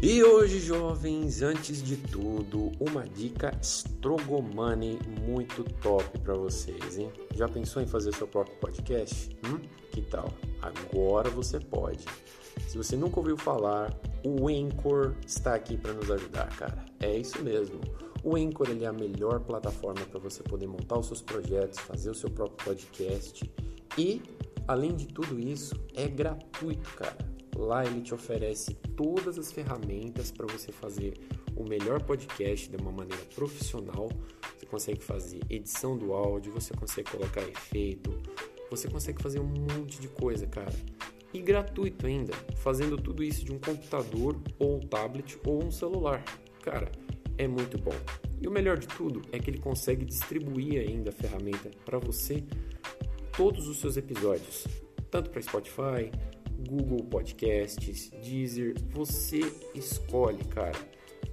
E hoje, jovens, antes de tudo, uma dica Strogomani muito top para vocês, hein? Já pensou em fazer seu próprio podcast? Hum? Que tal? Agora você pode. Se você nunca ouviu falar, o Anchor está aqui para nos ajudar, cara. É isso mesmo. O Anchor ele é a melhor plataforma para você poder montar os seus projetos, fazer o seu próprio podcast e, além de tudo isso, é gratuito, cara. Lá ele te oferece todas as ferramentas para você fazer o melhor podcast de uma maneira profissional. Você consegue fazer edição do áudio, você consegue colocar efeito, você consegue fazer um monte de coisa, cara. E gratuito ainda, fazendo tudo isso de um computador ou um tablet ou um celular. Cara, é muito bom. E o melhor de tudo é que ele consegue distribuir ainda a ferramenta para você todos os seus episódios, tanto para Spotify, Google Podcasts, Deezer, você escolhe, cara.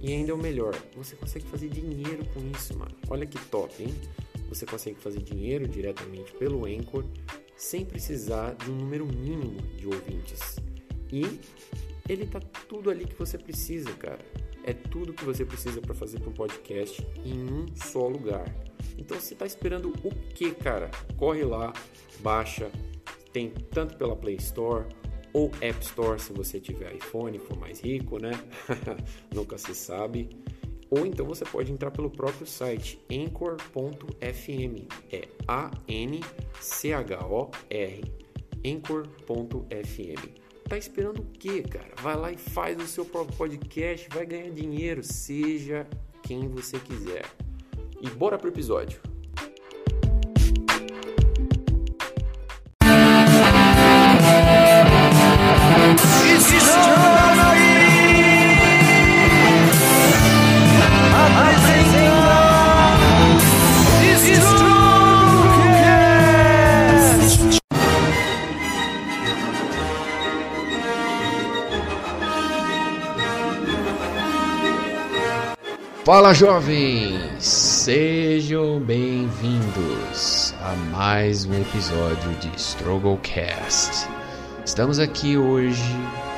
E ainda é o melhor, você consegue fazer dinheiro com isso, mano. Olha que top, hein? Você consegue fazer dinheiro diretamente pelo Anchor sem precisar de um número mínimo de ouvintes. E ele tá tudo ali que você precisa, cara é tudo que você precisa para fazer um podcast em um só lugar. Então você está esperando o que, cara? Corre lá, baixa, tem tanto pela Play Store ou App Store se você tiver iPhone, for mais rico, né? Nunca se sabe. Ou então você pode entrar pelo próprio site anchor.fm, é A N C H O R, anchor.fm. Tá esperando o quê, cara? Vai lá e faz o seu próprio podcast, vai ganhar dinheiro, seja quem você quiser. E bora pro episódio. Fala jovens, sejam bem-vindos a mais um episódio de Strugglecast. Estamos aqui hoje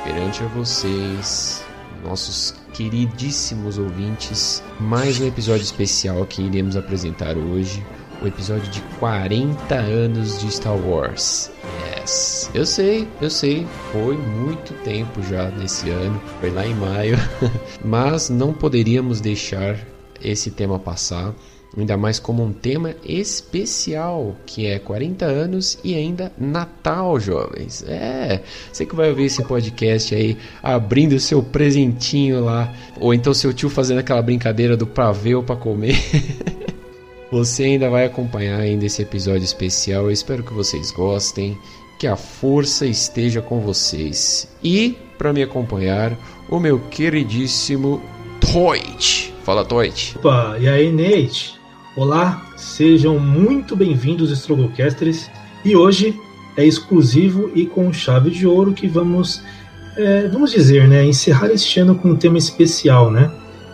perante a vocês, nossos queridíssimos ouvintes, mais um episódio especial que iremos apresentar hoje, o episódio de 40 anos de Star Wars. Yes, eu sei, eu sei, foi muito tempo já nesse ano, foi lá em maio, mas não poderíamos deixar esse tema passar, ainda mais como um tema especial, que é 40 anos e ainda Natal, jovens. É, você que vai ouvir esse podcast aí, abrindo seu presentinho lá, ou então seu tio fazendo aquela brincadeira do pavê para comer. Você ainda vai acompanhar ainda esse episódio especial. Eu espero que vocês gostem, que a força esteja com vocês. E para me acompanhar, o meu queridíssimo Toit. Fala, Toit. Opa, e aí, Nate? Olá, sejam muito bem-vindos, Strogocasters. E hoje é exclusivo e com chave de ouro que vamos, é, vamos dizer, né, encerrar este ano com um tema especial, né?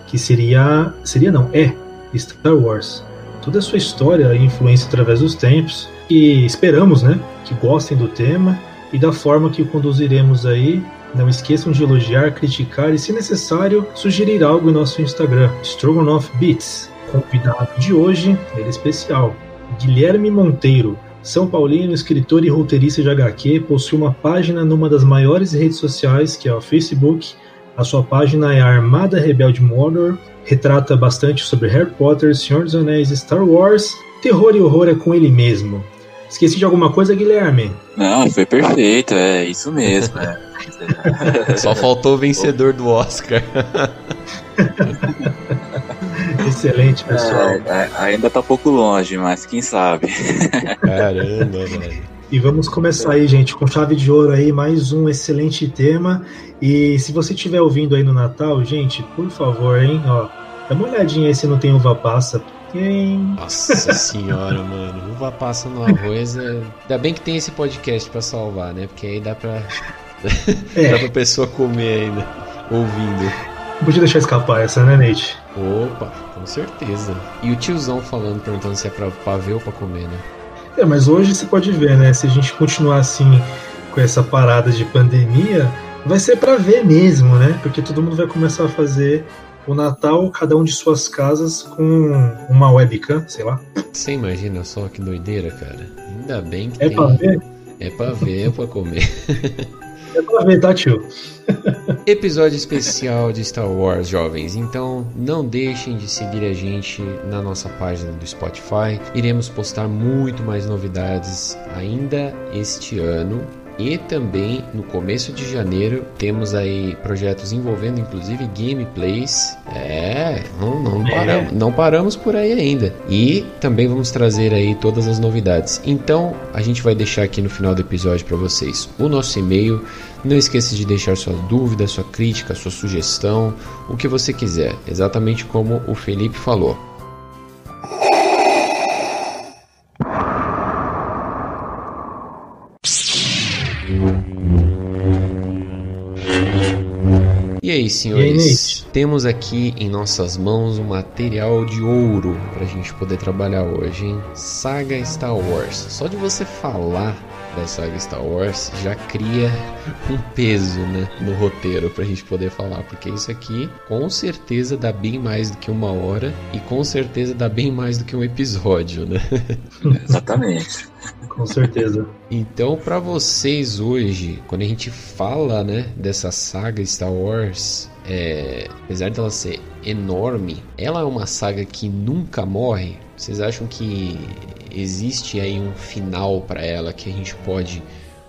Que seria, seria não, é Star Wars toda a sua história e influência através dos tempos. E esperamos, né, que gostem do tema e da forma que o conduziremos aí. Não esqueçam de elogiar, criticar e, se necessário, sugerir algo em nosso Instagram, Stroganoff Beats. Convidado de hoje, ele é especial, Guilherme Monteiro, são Paulino, escritor e roteirista de HQ, possui uma página numa das maiores redes sociais, que é o Facebook. A sua página é Armada Rebelde Mordor retrata bastante sobre Harry Potter, Senhor dos Anéis, Star Wars. Terror e horror é com ele mesmo. Esqueci de alguma coisa, Guilherme? Não, foi perfeito, é isso mesmo. É. Só faltou o vencedor do Oscar. Excelente, pessoal. É, é, ainda tá um pouco longe, mas quem sabe. Caramba, velho. E vamos começar aí, gente, com chave de ouro aí, mais um excelente tema. E se você estiver ouvindo aí no Natal, gente, por favor, hein, ó, dá uma olhadinha aí se não tem uva passa. Tem. Nossa senhora, mano. Uva passa no arroz. É... Ainda bem que tem esse podcast pra salvar, né? Porque aí dá pra. É. dá pra pessoa comer ainda, ouvindo. Não podia deixar escapar essa, né, Nate? Opa, com certeza. E o tiozão falando, perguntando se é pra, pra ver ou pra comer, né? É, mas hoje você pode ver, né? Se a gente continuar assim com essa parada de pandemia, vai ser para ver mesmo, né? Porque todo mundo vai começar a fazer o Natal, cada um de suas casas, com uma webcam, sei lá. Você imagina só que doideira, cara? Ainda bem que é tem. Pra ver? É pra ver, é pra comer. É pra ver, tá, tio? Episódio especial de Star Wars, jovens. Então, não deixem de seguir a gente na nossa página do Spotify. Iremos postar muito mais novidades ainda este ano. E também no começo de janeiro temos aí projetos envolvendo inclusive gameplays. É, não, não, É. paramos, não paramos por aí ainda. E também vamos trazer aí todas as novidades. Então a gente vai deixar aqui no final do episódio para vocês o nosso e-mail. Não esqueça de deixar sua dúvida, sua crítica, sua sugestão, o que você quiser, exatamente como o Felipe falou. Aí, senhores? Nate? temos aqui em nossas mãos um material de ouro pra gente poder trabalhar hoje, hein? Saga Star Wars. Só de você falar da saga Star Wars já cria um peso, né, no roteiro pra gente poder falar, porque isso aqui com certeza dá bem mais do que uma hora e com certeza dá bem mais do que um episódio, né? Exatamente. Com certeza. Então, para vocês hoje, quando a gente fala, né, dessa saga Star Wars, é, apesar dela ser enorme, ela é uma saga que nunca morre. Vocês acham que existe aí um final para ela que a gente pode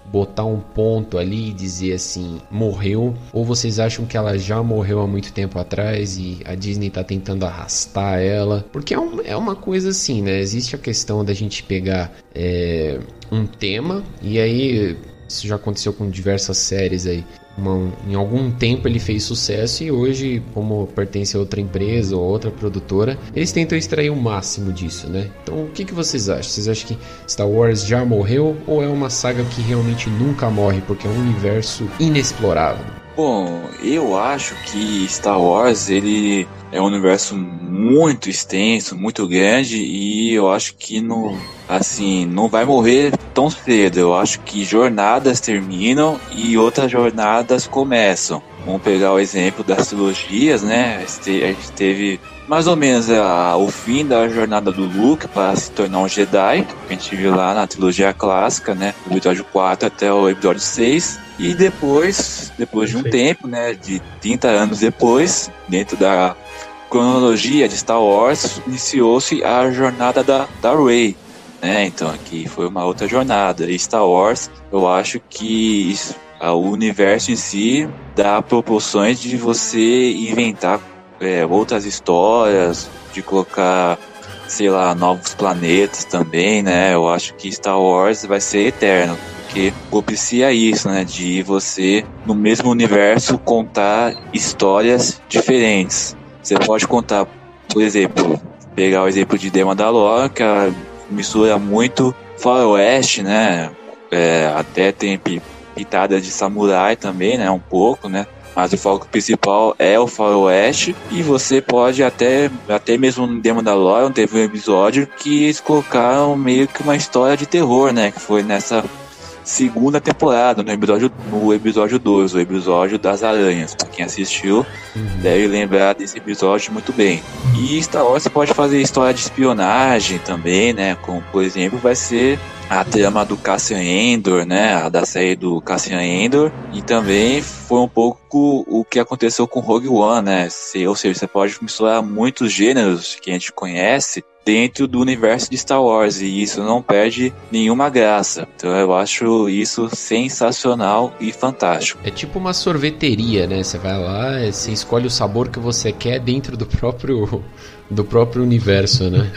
botar um ponto ali e dizer assim, morreu? Ou vocês acham que ela já morreu há muito tempo atrás e a Disney tá tentando arrastar ela? Porque é, um- é uma coisa assim, né? Existe a questão da gente pegar é, um tema e aí isso já aconteceu com diversas séries aí. Uma- em algum tempo ele fez sucesso e hoje, como pertence a outra empresa ou outra produtora, eles tentam extrair o máximo disso, né? Então, o que, que vocês acham? Vocês acham que Star Wars já morreu ou é uma saga que realmente nunca morre porque é um universo inexplorado? Bom, eu acho que Star Wars ele é um universo muito extenso, muito grande e eu acho que não, assim, não vai morrer tão cedo. Eu acho que jornadas terminam e outras jornadas começam. Vamos pegar o exemplo das trilogias, né? A gente teve mais ou menos a- o fim da jornada do Luke para se tornar um Jedi, que a gente viu lá na trilogia clássica, né? Do episódio 4 até o episódio 6. E depois, depois de um tempo, né? De 30 anos depois, dentro da cronologia de Star Wars, iniciou-se a jornada da, da Rey. Né? Então aqui foi uma outra jornada. E Star Wars, eu acho que o universo em si dá proporções de você inventar é, outras histórias, de colocar, sei lá, novos planetas também, né? Eu acho que Star Wars vai ser eterno, porque propicia isso, né? De você, no mesmo universo, contar histórias diferentes. Você pode contar, por exemplo, pegar o exemplo de The Mandalorian, que ela mistura muito faroeste, né? É, até tem pi- pitadas de samurai também, né? Um pouco, né? Mas o foco principal é o faroeste e você pode até, até mesmo no The Mandalorian teve um episódio que eles colocaram meio que uma história de terror, né? Que foi nessa segunda temporada, no episódio, no episódio 2, o episódio das aranhas. Pra quem assistiu, deve lembrar desse episódio muito bem. E Star Wars você pode fazer história de espionagem também, né? Como, por exemplo, vai ser a trama do Cassian Endor, né? A da série do Cassian Endor. E também foi um pouco o que aconteceu com Rogue One, né? Ou seja, você pode misturar muitos gêneros que a gente conhece dentro do universo de Star Wars e isso não perde nenhuma graça. Então eu acho isso sensacional e fantástico. É tipo uma sorveteria, né? Você vai lá, é, você escolhe o sabor que você quer dentro do próprio do próprio universo, né?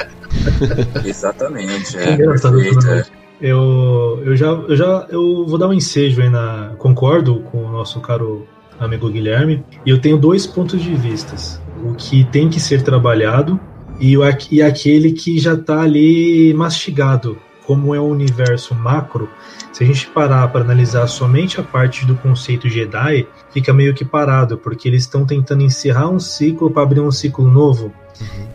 Exatamente, engraçado, né? Eu, eu já, eu já eu vou dar um ensejo aí na. Concordo com o nosso caro amigo Guilherme. E eu tenho dois pontos de vistas. O que tem que ser trabalhado e, o, e aquele que já está ali mastigado. Como é um universo macro, se a gente parar para analisar somente a parte do conceito Jedi, fica meio que parado, porque eles estão tentando encerrar um ciclo para abrir um ciclo novo.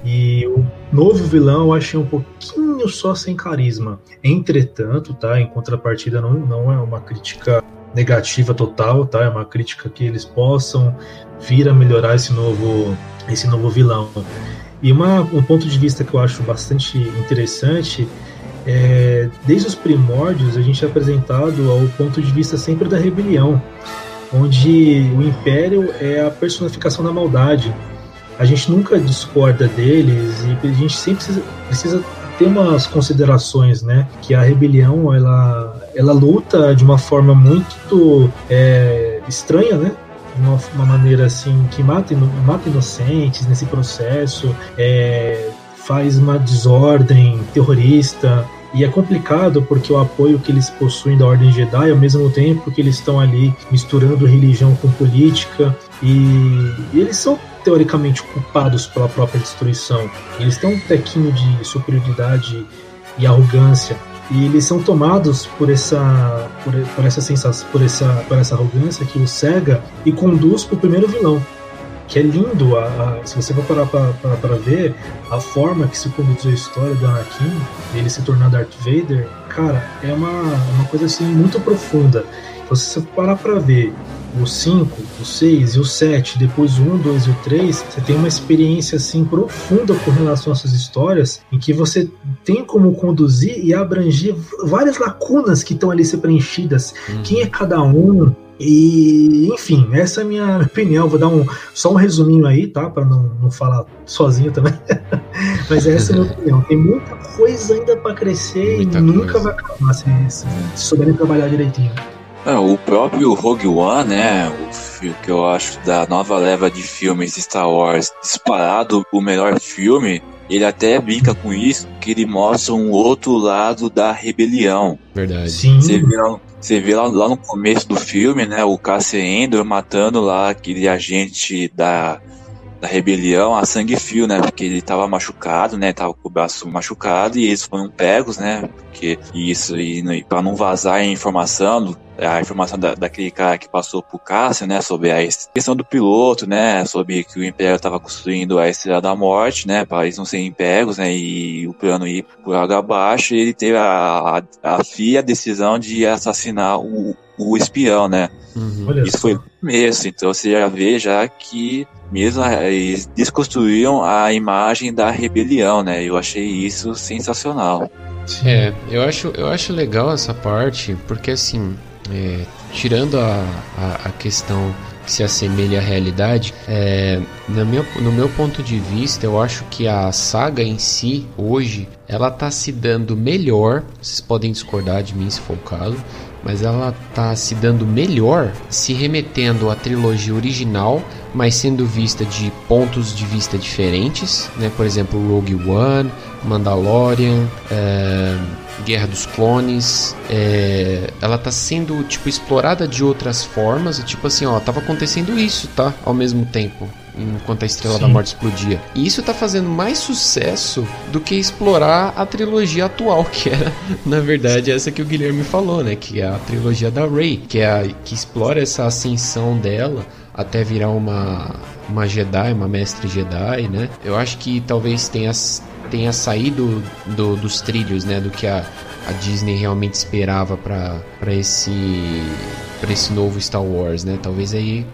E o novo vilão eu achei um pouquinho só sem carisma. Entretanto, tá? Em contrapartida, não, não é uma crítica negativa total, tá? É uma crítica que eles possam vir a melhorar esse novo, esse novo vilão. E uma, um ponto de vista que eu acho bastante interessante é, desde os primórdios a gente é apresentado ao ponto de vista sempre da rebelião, onde o império é a personificação da maldade. A gente nunca discorda deles e a gente sempre precisa, ter umas considerações, né? Que a rebelião ela, ela luta de uma forma muito é, estranha, né? De uma, maneira assim que mata, mata inocentes nesse processo, é, faz uma desordem terrorista. E é complicado porque o apoio que eles possuem da Ordem Jedi, ao mesmo tempo que eles estão ali misturando religião com política, e, e eles são teoricamente culpados pela própria destruição. Eles têm um tequinho de superioridade e arrogância e eles são tomados por essa por, por essa sensação por essa por essa arrogância que o cega e conduz para o primeiro vilão. Que é lindo a, a, se você for parar para ver a forma que se conduziu a história do Anakin ele se tornar Darth Vader cara é uma, uma coisa assim muito profunda. Se você parar para ver o 5, o 6 e o 7, depois o 1, 2 e o 3, você tem uma experiência assim profunda com relação a essas histórias, em que você tem como conduzir e abranger várias lacunas que estão ali ser preenchidas. Uhum. Quem é cada um, e, enfim, essa é a minha opinião. Vou dar um, só um resuminho aí, tá? Para não, não falar sozinho também. Mas essa é a minha opinião. Tem muita coisa ainda para crescer muita e nunca coisa. vai acabar se, se souberem trabalhar direitinho. É, o próprio Rogue One, né? O que eu acho da nova leva de filmes de Star Wars disparado o melhor filme. Ele até brinca com isso, que ele mostra um outro lado da rebelião. Verdade. Sim. Você vê, você vê lá, lá no começo do filme, né? O Cassian Endor matando lá aquele agente da da rebelião a sangue fio, né? Porque ele tava machucado, né? Tava com o braço machucado e eles foram pegos, né? Porque isso, e, e para não vazar a informação, a informação da, daquele cara que passou por Cássio, né? Sobre a questão do piloto, né? Sobre que o Império tava construindo a Estrela da Morte, né? Para eles não serem pegos, né? E o plano ir por água abaixo, e ele teve a, a, a FIA a decisão de assassinar o, o espião, né? Uhum. Isso foi começo, então você já vê já que mesmo eles desconstruíram a imagem da rebelião, né? Eu achei isso sensacional. É, eu acho, eu acho legal essa parte, porque assim, é, tirando a, a, a, questão que se assemelha à realidade, é, no, meu, no meu ponto de vista, eu acho que a saga em si, hoje, ela tá se dando melhor. Vocês podem discordar de mim se for o caso, mas ela tá se dando melhor se remetendo à trilogia original, mas sendo vista de pontos de vista diferentes, né? Por exemplo, Rogue One, Mandalorian, é, Guerra dos Clones, é, ela tá sendo tipo explorada de outras formas, tipo assim, ó, tava acontecendo isso, tá? Ao mesmo tempo enquanto a Estrela Sim. da Morte explodia. E isso tá fazendo mais sucesso do que explorar a trilogia atual, que era, na verdade, essa que o Guilherme falou, né? Que é a trilogia da Rey, que é a, que explora essa ascensão dela até virar uma, uma Jedi, uma mestre Jedi, né? Eu acho que talvez tenha, tenha saído do, dos trilhos, né? Do que a, a Disney realmente esperava para esse para esse novo Star Wars, né? Talvez aí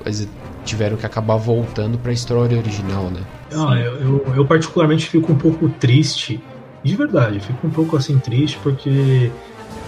tiveram que acabar voltando para a história original, né? Eu, eu, eu, particularmente fico um pouco triste, de verdade, fico um pouco assim triste porque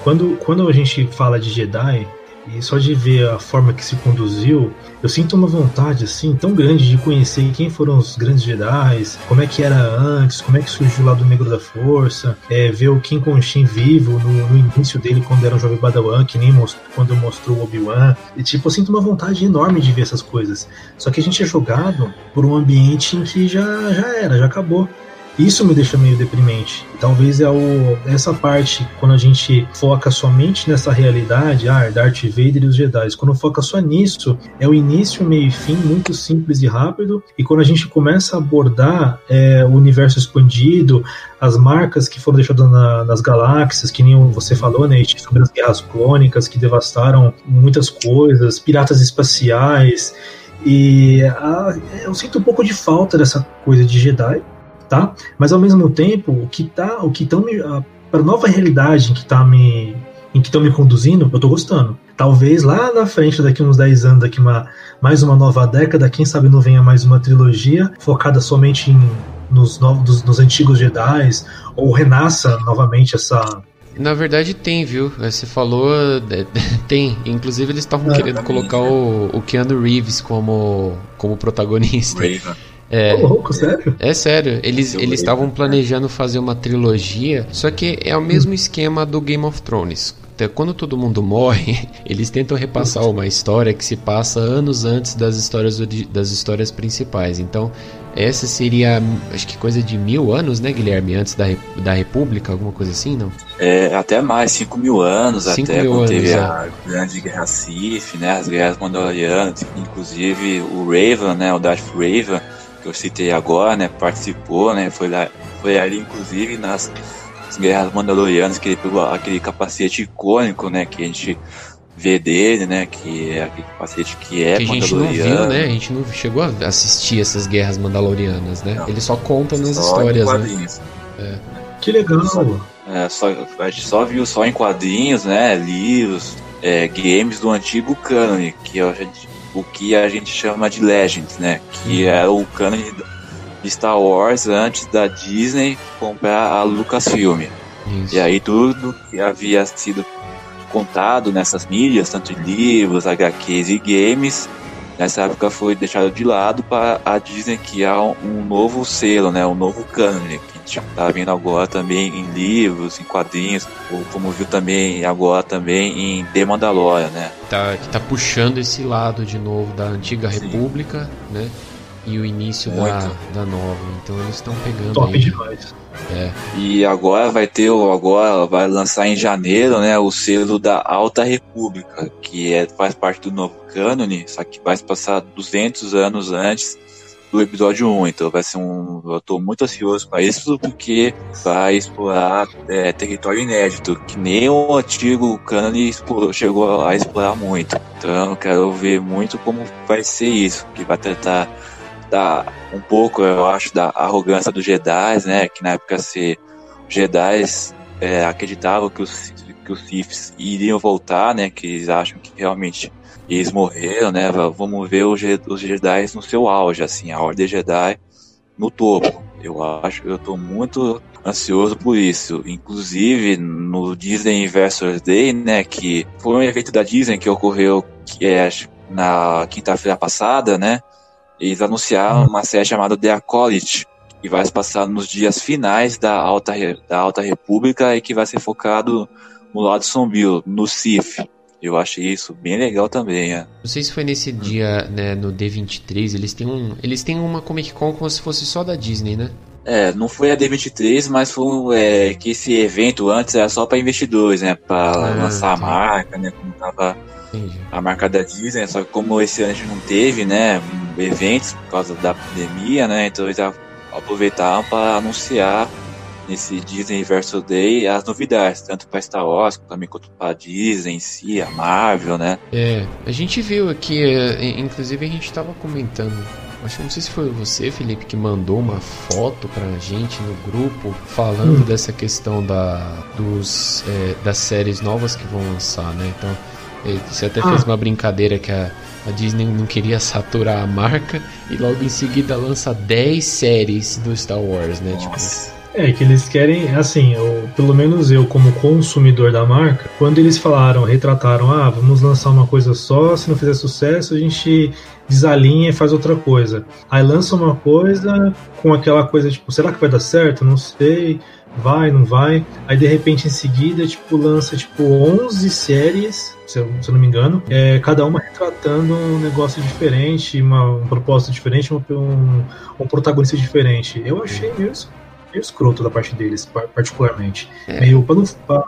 quando, quando a gente fala de Jedi, e só de ver a forma que se conduziu, eu sinto uma vontade assim tão grande de conhecer quem foram os grandes Jedi, como é que era antes, como é que surgiu lá do Negro da Força, é, ver o Kim Konshin vivo no, no, início dele quando era um jovem Badawan, que nem mostrou, quando mostrou Obi-Wan. E tipo, eu sinto uma vontade enorme de ver essas coisas. Só que a gente é jogado por um ambiente em que já, já era, já acabou. Isso me deixa meio deprimente. Talvez é o, essa parte, quando a gente foca somente nessa realidade, ah, Darth Vader e os Jedi. Quando foca só nisso, é o início, meio e fim, muito simples e rápido. E quando a gente começa a abordar é, o universo expandido, as marcas que foram deixadas na, nas galáxias, que nem você falou, né, sobre as guerras clônicas que devastaram muitas coisas, piratas espaciais. E a, eu sinto um pouco de falta dessa coisa de Jedi tá? Mas ao mesmo tempo, o que tá, o que estão me para nova realidade em que tá me em que estão me conduzindo, eu tô gostando. Talvez lá na frente, daqui uns 10 anos, daqui uma, mais uma nova década, quem sabe não venha mais uma trilogia focada somente em, nos, novos, nos antigos Jedi, ou renasça novamente essa, na verdade tem, viu? Você falou, tem. Inclusive eles estavam ah, querendo colocar o, o Keanu Reeves como, como protagonista. Raven. É, louco, sério? É sério. Eles eles estavam planejando fazer uma trilogia, só que é o mesmo esquema do Game of Thrones. Quando todo mundo morre, eles tentam repassar uma história que se passa anos antes das histórias das histórias principais. Então, essa seria, acho que coisa de mil anos, né, Guilherme? Antes da, da República, alguma coisa assim, não? É, até mais, cinco mil anos, cinco até mil quando anos, teve é. a Grande Guerra Sith, né, as guerras mandalorianas, inclusive o Raven, né, o Darth Raven, que eu citei agora, né, participou, né, foi lá, foi ali inclusive nas guerras mandalorianas que ele pegou aquele capacete icônico, né, que a gente vê dele, né, que é aquele capacete que é que a gente não viu, né? A gente não chegou a assistir essas guerras mandalorianas, né? Não, Ele só conta nas histórias, né? É. Que legal. Só, é, só, a gente só viu só em quadrinhos, né, livros, é, games do antigo canon, que é o que a gente chama de Legends, né? Que é o canon de Star Wars antes da Disney comprar a Lucasfilm. Isso. E aí tudo que havia sido contado nessas mídias, tanto em livros, HQs e games, nessa época foi deixado de lado para a Disney criar um novo selo, né, um novo canon, está vendo agora também em livros, em quadrinhos, ou como viu também agora também em The Mandalorian, né. Tá, que tá puxando esse lado de novo da antiga Sim. República, né, e o início da, da nova. Então eles estão pegando Top aí. demais. É. E agora vai ter agora vai lançar em janeiro, né, o selo da Alta República, que é faz parte do novo cânone, só que vai passar 200 anos antes do episódio 1. Então vai ser um. Eu tô muito ansioso para isso, porque vai explorar é, território inédito, que nem o antigo cânone chegou a explorar muito. Então quero ver muito como vai ser isso, que vai tratar da um pouco, eu acho, da arrogância dos Jedi, né? Que na época se Jedi é, acreditavam que os que os Siths iriam voltar, né? Que eles acham que realmente eles morreram, né? Vamos ver os, os Jedi no seu auge, assim, a Ordem Jedi no topo. Eu acho, eu tô muito ansioso por isso. Inclusive no Disney Investors Day, né? Que foi um evento da Disney que ocorreu que é na quinta-feira passada, né? Eles anunciaram uma série chamada The Acolyte, que vai se passar nos dias finais da Alta, da Alta República e que vai ser focado no lado sombrio, no Sith. Eu achei isso bem legal também, é. Não sei se foi nesse dia, né, no D23, eles têm um, eles têm uma Comic Con como se fosse só da Disney, né? É, não foi a D23, mas foi é, que esse evento antes era só para investidores, né, para ah, lançar tá. a marca, né, como tava Entendi. a marca da Disney, só que como esse ano a gente não teve, né, eventos por causa da pandemia, né, então eles aproveitaram para anunciar nesse Disney Universal Day as novidades, tanto para Star Wars, também quanto para Disney em si, a Marvel, né. É, a gente viu aqui, é, inclusive a gente estava comentando Acho que não sei se foi você, Felipe, que mandou uma foto pra gente no grupo falando hum. dessa questão da, dos, é, das séries novas que vão lançar, né? Então, você até ah. fez uma brincadeira que a, a, Disney não queria saturar a marca e logo em seguida lança 10 séries do Star Wars, né? Tipo, é, que eles querem, assim, eu, pelo menos eu como consumidor da marca, quando eles falaram, retrataram, ah, vamos lançar uma coisa só, se não fizer sucesso, a gente desalinha e faz outra coisa. Aí lança uma coisa com aquela coisa, tipo, será que vai dar certo? Não sei vai, não vai. Aí de repente em seguida, tipo, lança tipo 11 séries, se eu, se eu não me engano, é, cada uma retratando um negócio diferente, uma, um diferente, um, um, protagonista diferente. Eu achei meio, meio escroto da parte deles, particularmente. É. Meio pra não, pra,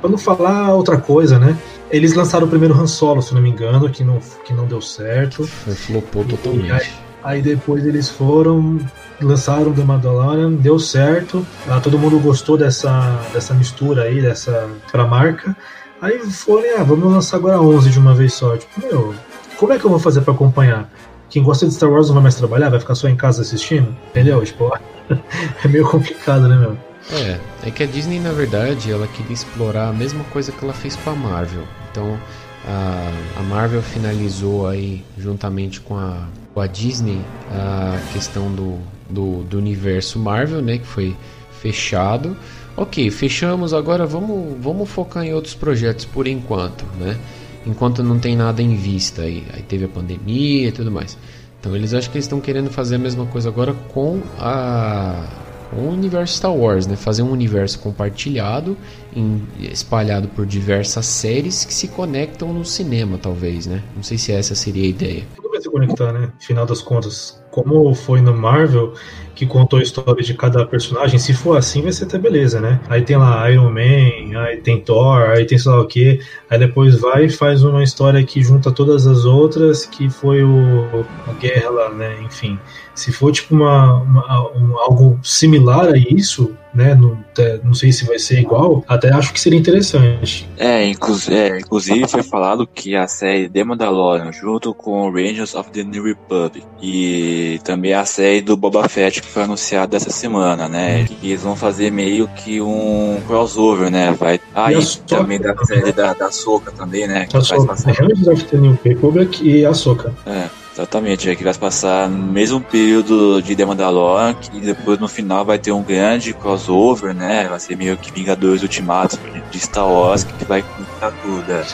pra não falar outra coisa, né? Eles lançaram o primeiro Han Solo, se não me engano, que não, que não deu certo. Flopou totalmente. Aí, aí depois eles foram lançaram The Mandalorian, deu certo, ah, todo mundo gostou dessa, dessa mistura aí, dessa pra marca. Aí foram, ah, vamos lançar agora 11 de uma vez só. Tipo, meu, como é que eu vou fazer para acompanhar? Quem gosta de Star Wars não vai mais trabalhar, vai ficar só em casa assistindo? Entendeu? Tipo, é meio complicado, né, meu? É, é que a Disney, na verdade, ela queria explorar a mesma coisa que ela fez com a Marvel. Então, a, a Marvel finalizou aí, juntamente com a, com a Disney, a questão do, do, do universo Marvel, né? Que foi fechado. Ok, fechamos, agora vamos, vamos focar em outros projetos por enquanto, né? Enquanto não tem nada em vista aí. Aí teve a pandemia e tudo mais. Então eles acham que estão querendo fazer a mesma coisa agora com a o universo Star Wars, né? Fazer um universo compartilhado, em, espalhado por diversas séries que se conectam no cinema, talvez, né? Não sei se essa seria a ideia. Tudo vai se conectar, né? Final das contas, como foi no Marvel, que contou a história de cada personagem, se for assim, vai ser até beleza, né? Aí tem lá Iron Man, aí tem Thor, aí tem sei lá o que, aí depois vai e faz uma história que junta todas as outras, que foi o a guerra lá, né? Enfim, se for tipo uma, uma um, algo similar a isso, né? Não, não sei se vai ser igual, até acho que seria interessante. É, inclu é, inclusive foi falado que a série The Mandalorian, junto com Rangers of the New Republic e também a série do Boba Fett que foi anunciada essa semana, né? Que eles vão fazer meio que um crossover, né? Vai aí ah, também da série da, da Soca também, né? Que a Soca, Rangers of the New Republic e a Soca. É. Exatamente, é que vai passar no mesmo período de The Mandalorian, que depois no final vai ter um grande crossover, né? Vai ser meio que Vingadores Ultimatos de Star Wars, que vai contar tudo. É,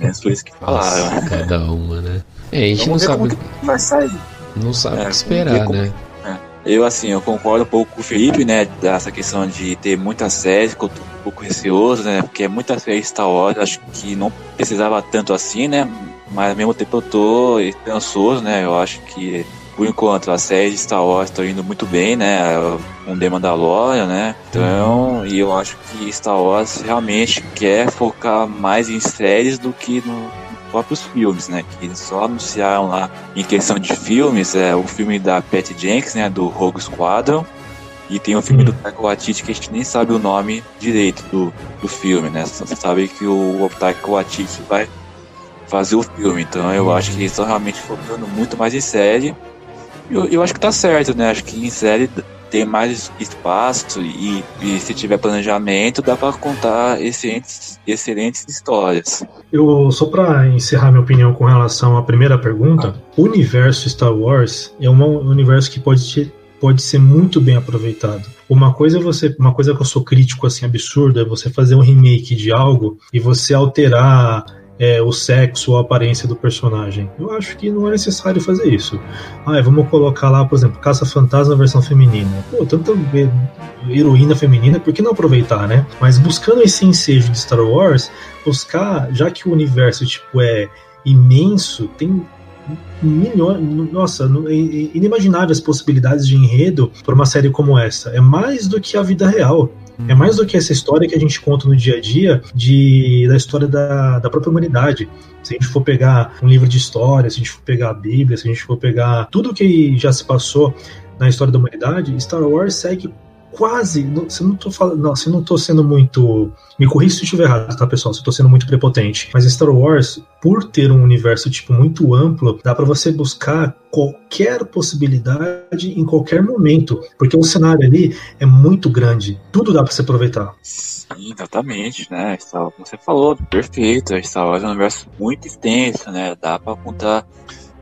é foi isso que falaram. Nossa, cada uma, né? É, a gente Vamos não sabe. Que vai sair. Não sabe é, o que esperar, como... né? É. Eu, assim, eu concordo um pouco com o Felipe, né? Dessa questão de ter muita série, que eu tô um pouco receoso, né? Porque é muita série Star Wars, acho que não precisava tanto assim, né? mas ao mesmo tempo eu tô esperançoso, né? Eu acho que por enquanto a série de Star Wars está indo muito bem, né? Com The Mandalorian, né? Então, e eu acho que Star Wars realmente quer focar mais em séries do que no próprios filmes, né? Que eles só anunciaram lá em questão de filmes, é o filme da Patty Jenkins, né? Do Rogue Squadron. E tem o filme do Taika Waititi que a gente nem sabe o nome direito do, do filme, né? Você sabe que o Taika Waititi vai fazer o filme. Então eu acho que eles estão realmente focando muito mais em série. E eu, eu acho que tá certo, né? Acho que em série tem mais espaço e, e se tiver planejamento dá para contar excelentes, excelentes histórias. Eu só para encerrar minha opinião com relação à primeira pergunta, o universo Star Wars é um universo que pode te, pode ser muito bem aproveitado. Uma coisa é você, uma coisa que eu sou crítico assim absurda é você fazer um remake de algo e você alterar é, o sexo ou a aparência do personagem. Eu acho que não é necessário fazer isso. Ah, vamos colocar lá, por exemplo, Caça-Fantasma versão feminina. Pô, tanta heroína feminina, por que não aproveitar, né? Mas buscando esse ensejo de Star Wars, buscar, já que o universo tipo é imenso, tem milhões, nossa, inimagináveis possibilidades de enredo para uma série como essa. É mais do que a vida real. É mais do que essa história que a gente conta no dia a dia de, da história da, da própria humanidade. Se a gente for pegar um livro de história, se a gente for pegar a Bíblia, se a gente for pegar tudo que já se passou na história da humanidade, Star Wars segue quase. Se não tô falando. Não, não tô sendo muito. Me corrija se eu estiver errado, tá, pessoal? Se eu tô sendo muito prepotente. Mas Star Wars, por ter um universo, tipo, muito amplo, dá para você buscar qualquer possibilidade em qualquer momento. Porque o cenário ali é muito grande. Tudo dá para se aproveitar. Sim, exatamente, né? Como você falou, perfeito. Star Wars é um universo muito extenso, né? Dá para contar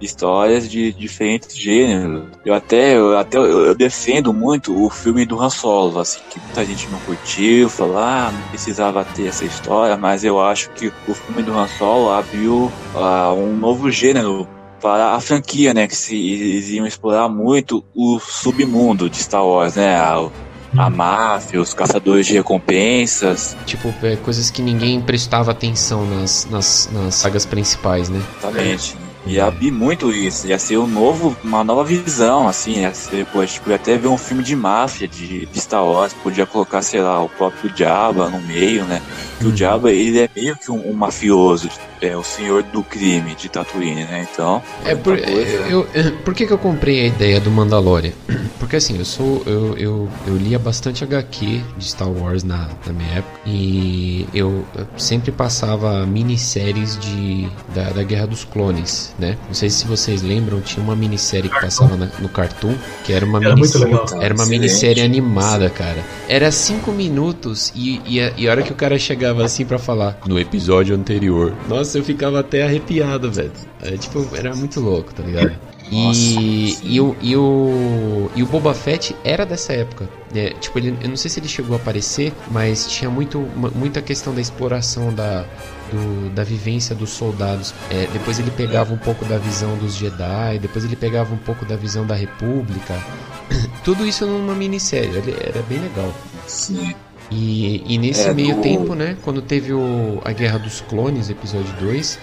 histórias de diferentes gêneros. Eu até, eu, até eu defendo muito o filme do Han Solo, assim, que muita gente não curtiu, falou, ah, não precisava ter essa história, mas eu acho que o filme do Han Solo abriu uh, um novo gênero para a franquia, né, que se, eles iam explorar muito o submundo de Star Wars, né, a, a máfia, os caçadores de recompensas. Tipo, é, coisas que ninguém prestava atenção nas, nas, nas sagas principais, né? Exatamente. Ia abrir muito isso, ia ser um novo, uma nova visão, assim, ia ser, pô, a gente podia até ver um filme de máfia de, de Star Wars, podia colocar, sei lá, o próprio Jabba no meio, né? Que o uhum. Jabba, ele é meio que um, um, mafioso, é o senhor do crime de Tatooine, né? Então. É por, eu, por que, que eu comprei a ideia do Mandalorian? Porque assim, eu sou. Eu, eu, eu lia bastante HQ de Star Wars na, na minha época. E eu sempre passava minisséries de, da, da Guerra dos Clones né? Não sei se vocês lembram, tinha uma minissérie que passava na, no Cartoon, que era uma Era muito minissérie, legal. era uma Excelente. minissérie animada, cara. Era cinco minutos e, e, a, e a hora que o cara chegava assim pra falar no episódio anterior, nossa, eu ficava até arrepiado, velho. É, tipo, era muito louco, tá ligado? Nossa, E, sim. e, o, e, o, e o Boba Fett era dessa época. né? tipo, ele, eu não sei se ele chegou a aparecer, mas tinha muito, mu- muita questão da exploração da, do- da vivência dos soldados. É, depois ele pegava um pouco da visão dos Jedi, depois ele pegava um pouco da visão da República. Tudo isso numa minissérie, ele- era bem legal. Sim. E, e nesse É, meio do- tempo, né, quando teve o, a Guerra dos Clones, episódio 2,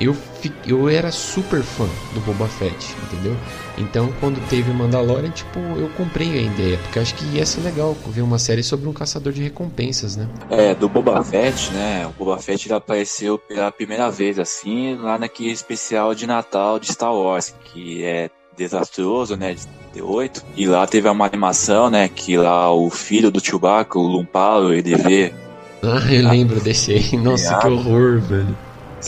eu, eu era super fã do Boba Fett, entendeu? Então, quando teve Mandalorian, tipo, eu comprei a ideia, porque acho que ia ser legal ver uma série sobre um caçador de recompensas, né? É, do Boba Fett, né? O Boba Fett ele apareceu pela primeira vez, assim, lá naquele especial de Natal de Star Wars, que é desastroso, né? De 38. E lá teve uma animação, né? Que lá o filho do Chewbacca, o Lumpalo, ele vê. Ah, eu lembro desse aí. Nossa, que horror, velho.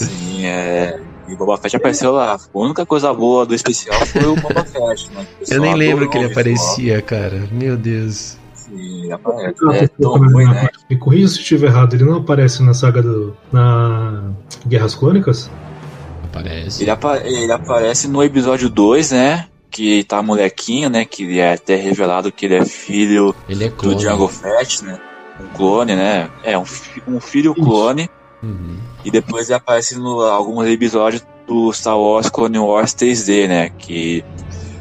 Sim, é. E o Boba Fett apareceu lá. A única coisa boa do especial foi o Boba Fett, né? O Eu nem lembro que ele aparecia, cara. Meu Deus. Sim, ele aparece. É tão ruim, né? Me corrija se eu estiver errado, ele não aparece na saga do. na Guerras Clônicas? Aparece. Ele, apa- ele aparece no episódio 2, né? Que tá molequinho, né? Que ele é até revelado que ele é filho Ele é do clone. Django Fett, né? Um clone, né? É, um, fi- um filho Isso. clone. Uhum. E depois ele aparece no alguns episódios do Star Wars Clone Wars 3D, né? Que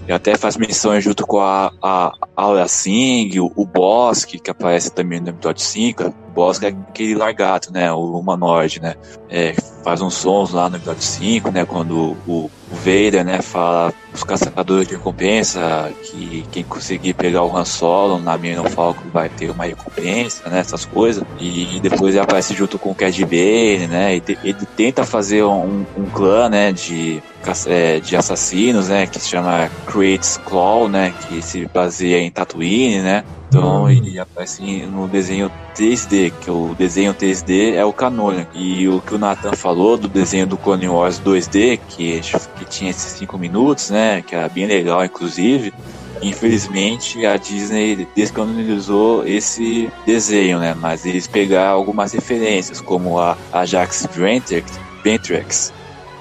até faz missões junto com a, a Aura Singh, o, o Bosque, que aparece também no episódio 5. O Bosque é aquele largato, né? O humanoide, né? É, faz uns sons lá no episódio 5, né? Quando o, o Vader, né, fala os caçadores de recompensa que quem conseguir pegar o Han Solo na Millennium Falcon vai ter uma recompensa, né? Essas coisas. E depois ele aparece junto com o Cad Bane, né? E te- ele tenta fazer um, um clã, né? De, é, de assassinos, né? Que se chama Kratos Claw, né? Que se baseia em Tatooine, né? Então Hum. ele aparece no desenho 3D, que o desenho 3D é o canônico. E o que o Nathan falou do desenho do Clone Wars 2D, que, que tinha esses 5 minutos, né? Que era bem legal, inclusive. Infelizmente a Disney descanonizou esse desenho, né? Mas eles pegaram algumas referências, como a Ajax Ventrix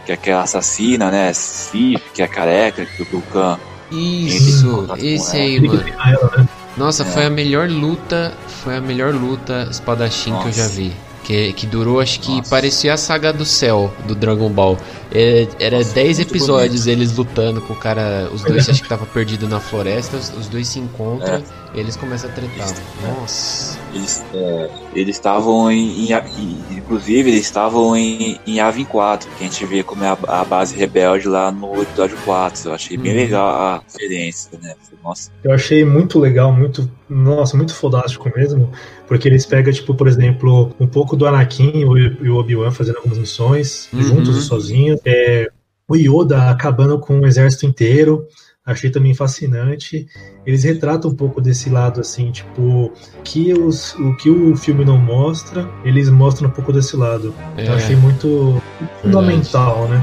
que é aquela assassina, né? Sif, que é careca, que o Vulcan Isso, esse aí, mano. ela, né? Nossa, É. foi a melhor luta. Foi a melhor luta espadachim que eu Nossa. já vi. Que, que durou, acho que Nossa. parecia a saga do céu do Dragon Ball. É, era Nossa, 10 muito episódios eles lutando com o cara. Os dois acho que estavam perdidos na floresta. Os, os dois se encontram e eles começam a tretar. Nossa. Eles é, eles estavam em, em- Inclusive, eles estavam em, em Avin 4, que a gente vê como é a, a base rebelde lá no episódio 4. Eu achei bem Uhum. legal a referência, né? Nossa, Eu achei muito legal, muito. Nossa, muito fodástico mesmo. Porque eles pegam, tipo, por exemplo, um pouco do Anakin e o- e o Obi-Wan fazendo algumas missões, Uhum. juntos e sozinhos. É, o Yoda acabando com o exército inteiro. Achei também fascinante. Eles retratam um pouco desse lado, assim, tipo, que os, o que o filme não mostra, eles mostram um pouco desse lado. É, Eu achei muito fundamental, né?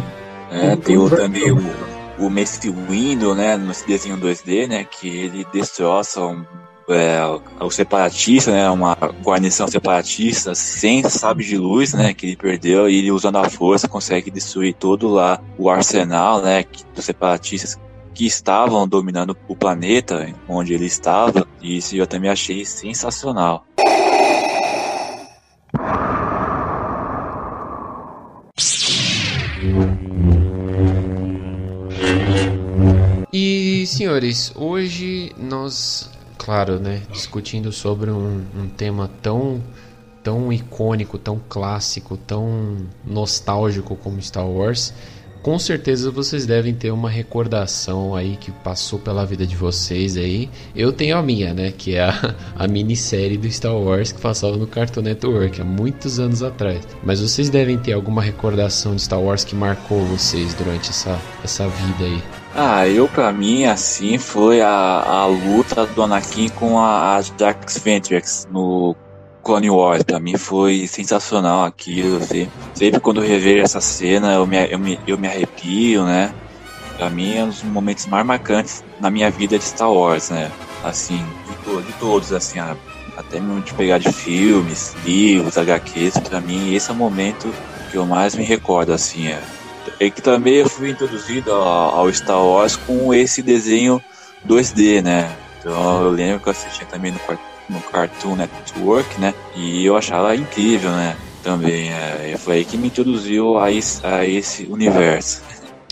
É, tem o, também o, o Mace Windu, né, nesse desenho 2D, né, que ele destroça um, é, o separatista, né, uma guarnição separatista sem sabre de luz, né, que ele perdeu e ele usando a força consegue destruir todo lá o arsenal, né, dos separatistas que estavam dominando o planeta onde ele estava e isso eu também achei sensacional. E senhores, hoje nós, claro, né, discutindo sobre um, um tema tão tão icônico, tão clássico, tão nostálgico como Star Wars, com certeza vocês devem ter uma recordação aí que passou pela vida de vocês aí. Eu tenho a minha, né, que é a, a minissérie do Star Wars que passava no Cartoon Network há muitos anos atrás. Mas vocês devem ter alguma recordação de Star Wars que marcou vocês durante essa, essa vida aí. Ah, eu pra mim, assim, foi a, a luta do Anakin com a, a Jax Ventrix no Clone Wars. Pra mim foi sensacional aquilo. Assim. Sempre quando eu revejo essa cena, eu me, eu, me, eu me arrepio, né? Pra mim é um dos momentos mais marcantes na minha vida de Star Wars, né? Assim, de, to de todos, assim, até mesmo de pegar de filmes, livros, HQs, pra mim esse é o momento que eu mais me recordo, assim, é. É que também eu fui introduzido ao, Star Wars com esse desenho 2D, né? Então eu lembro que eu assistia também no, no Cartoon Network, né? E eu achava incrível, né? Também. É, foi aí que me introduziu a a esse universo.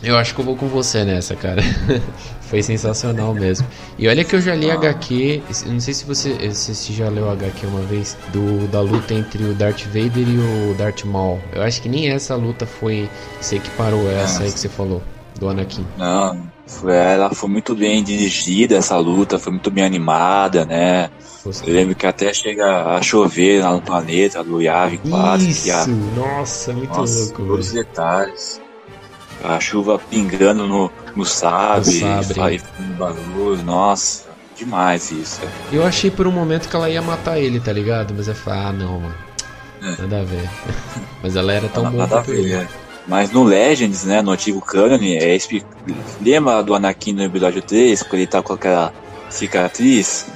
Eu acho que eu vou com você nessa, cara. Foi sensacional mesmo. E olha que eu já li ah. HQ, não sei se você, se você já leu HQ uma vez, do, da luta entre o Darth Vader e o Darth Maul. Eu acho que nem essa luta foi, você que parou essa aí que você falou, do Anakin. Não, foi, ela foi muito bem dirigida, essa luta, foi muito bem animada, né? Eu lembro que até chega a chover lá no planeta do Yavin 4. Isso, a... nossa, muito nossa, louco. Todos os detalhes a chuva pingando no, no sabre, sabre. barulho, nossa, demais isso. Eu achei por um momento que ela ia matar ele, tá ligado? Mas eu falei, ah não, mano. É. Nada a ver. Mas ela era tão boa quanto ele. É. Mas no Legends, né, no antigo canon, é, lembra do Anakin no episódio 3, porque ele tá com aquela cicatriz?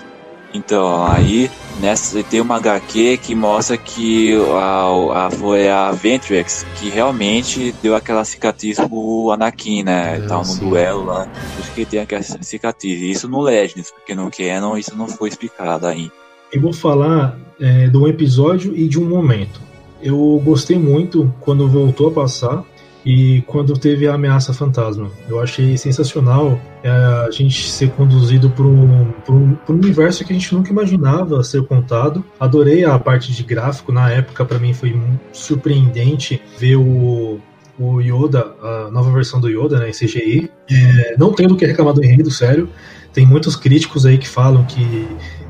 Então, aí nessa tem uma HQ que mostra que a, a, foi a Ventrex que realmente deu aquela cicatriz pro Anakin, né? É, Tal no duelo lá. Por isso que tem aquela cicatriz. Isso no Legends, porque no Canon isso não foi explicado ainda. Eu vou falar é, de um episódio e de um momento. Eu gostei muito quando voltou a passar e quando teve a ameaça fantasma. Eu achei sensacional é, a gente ser conduzido por um, por, um, por um universo que a gente nunca imaginava ser contado. Adorei a parte de gráfico, na época para mim foi surpreendente ver o, o Yoda, a nova versão do Yoda, né, em CGI. É, não tendo o que reclamar do enredo, sério. Tem muitos críticos aí que falam que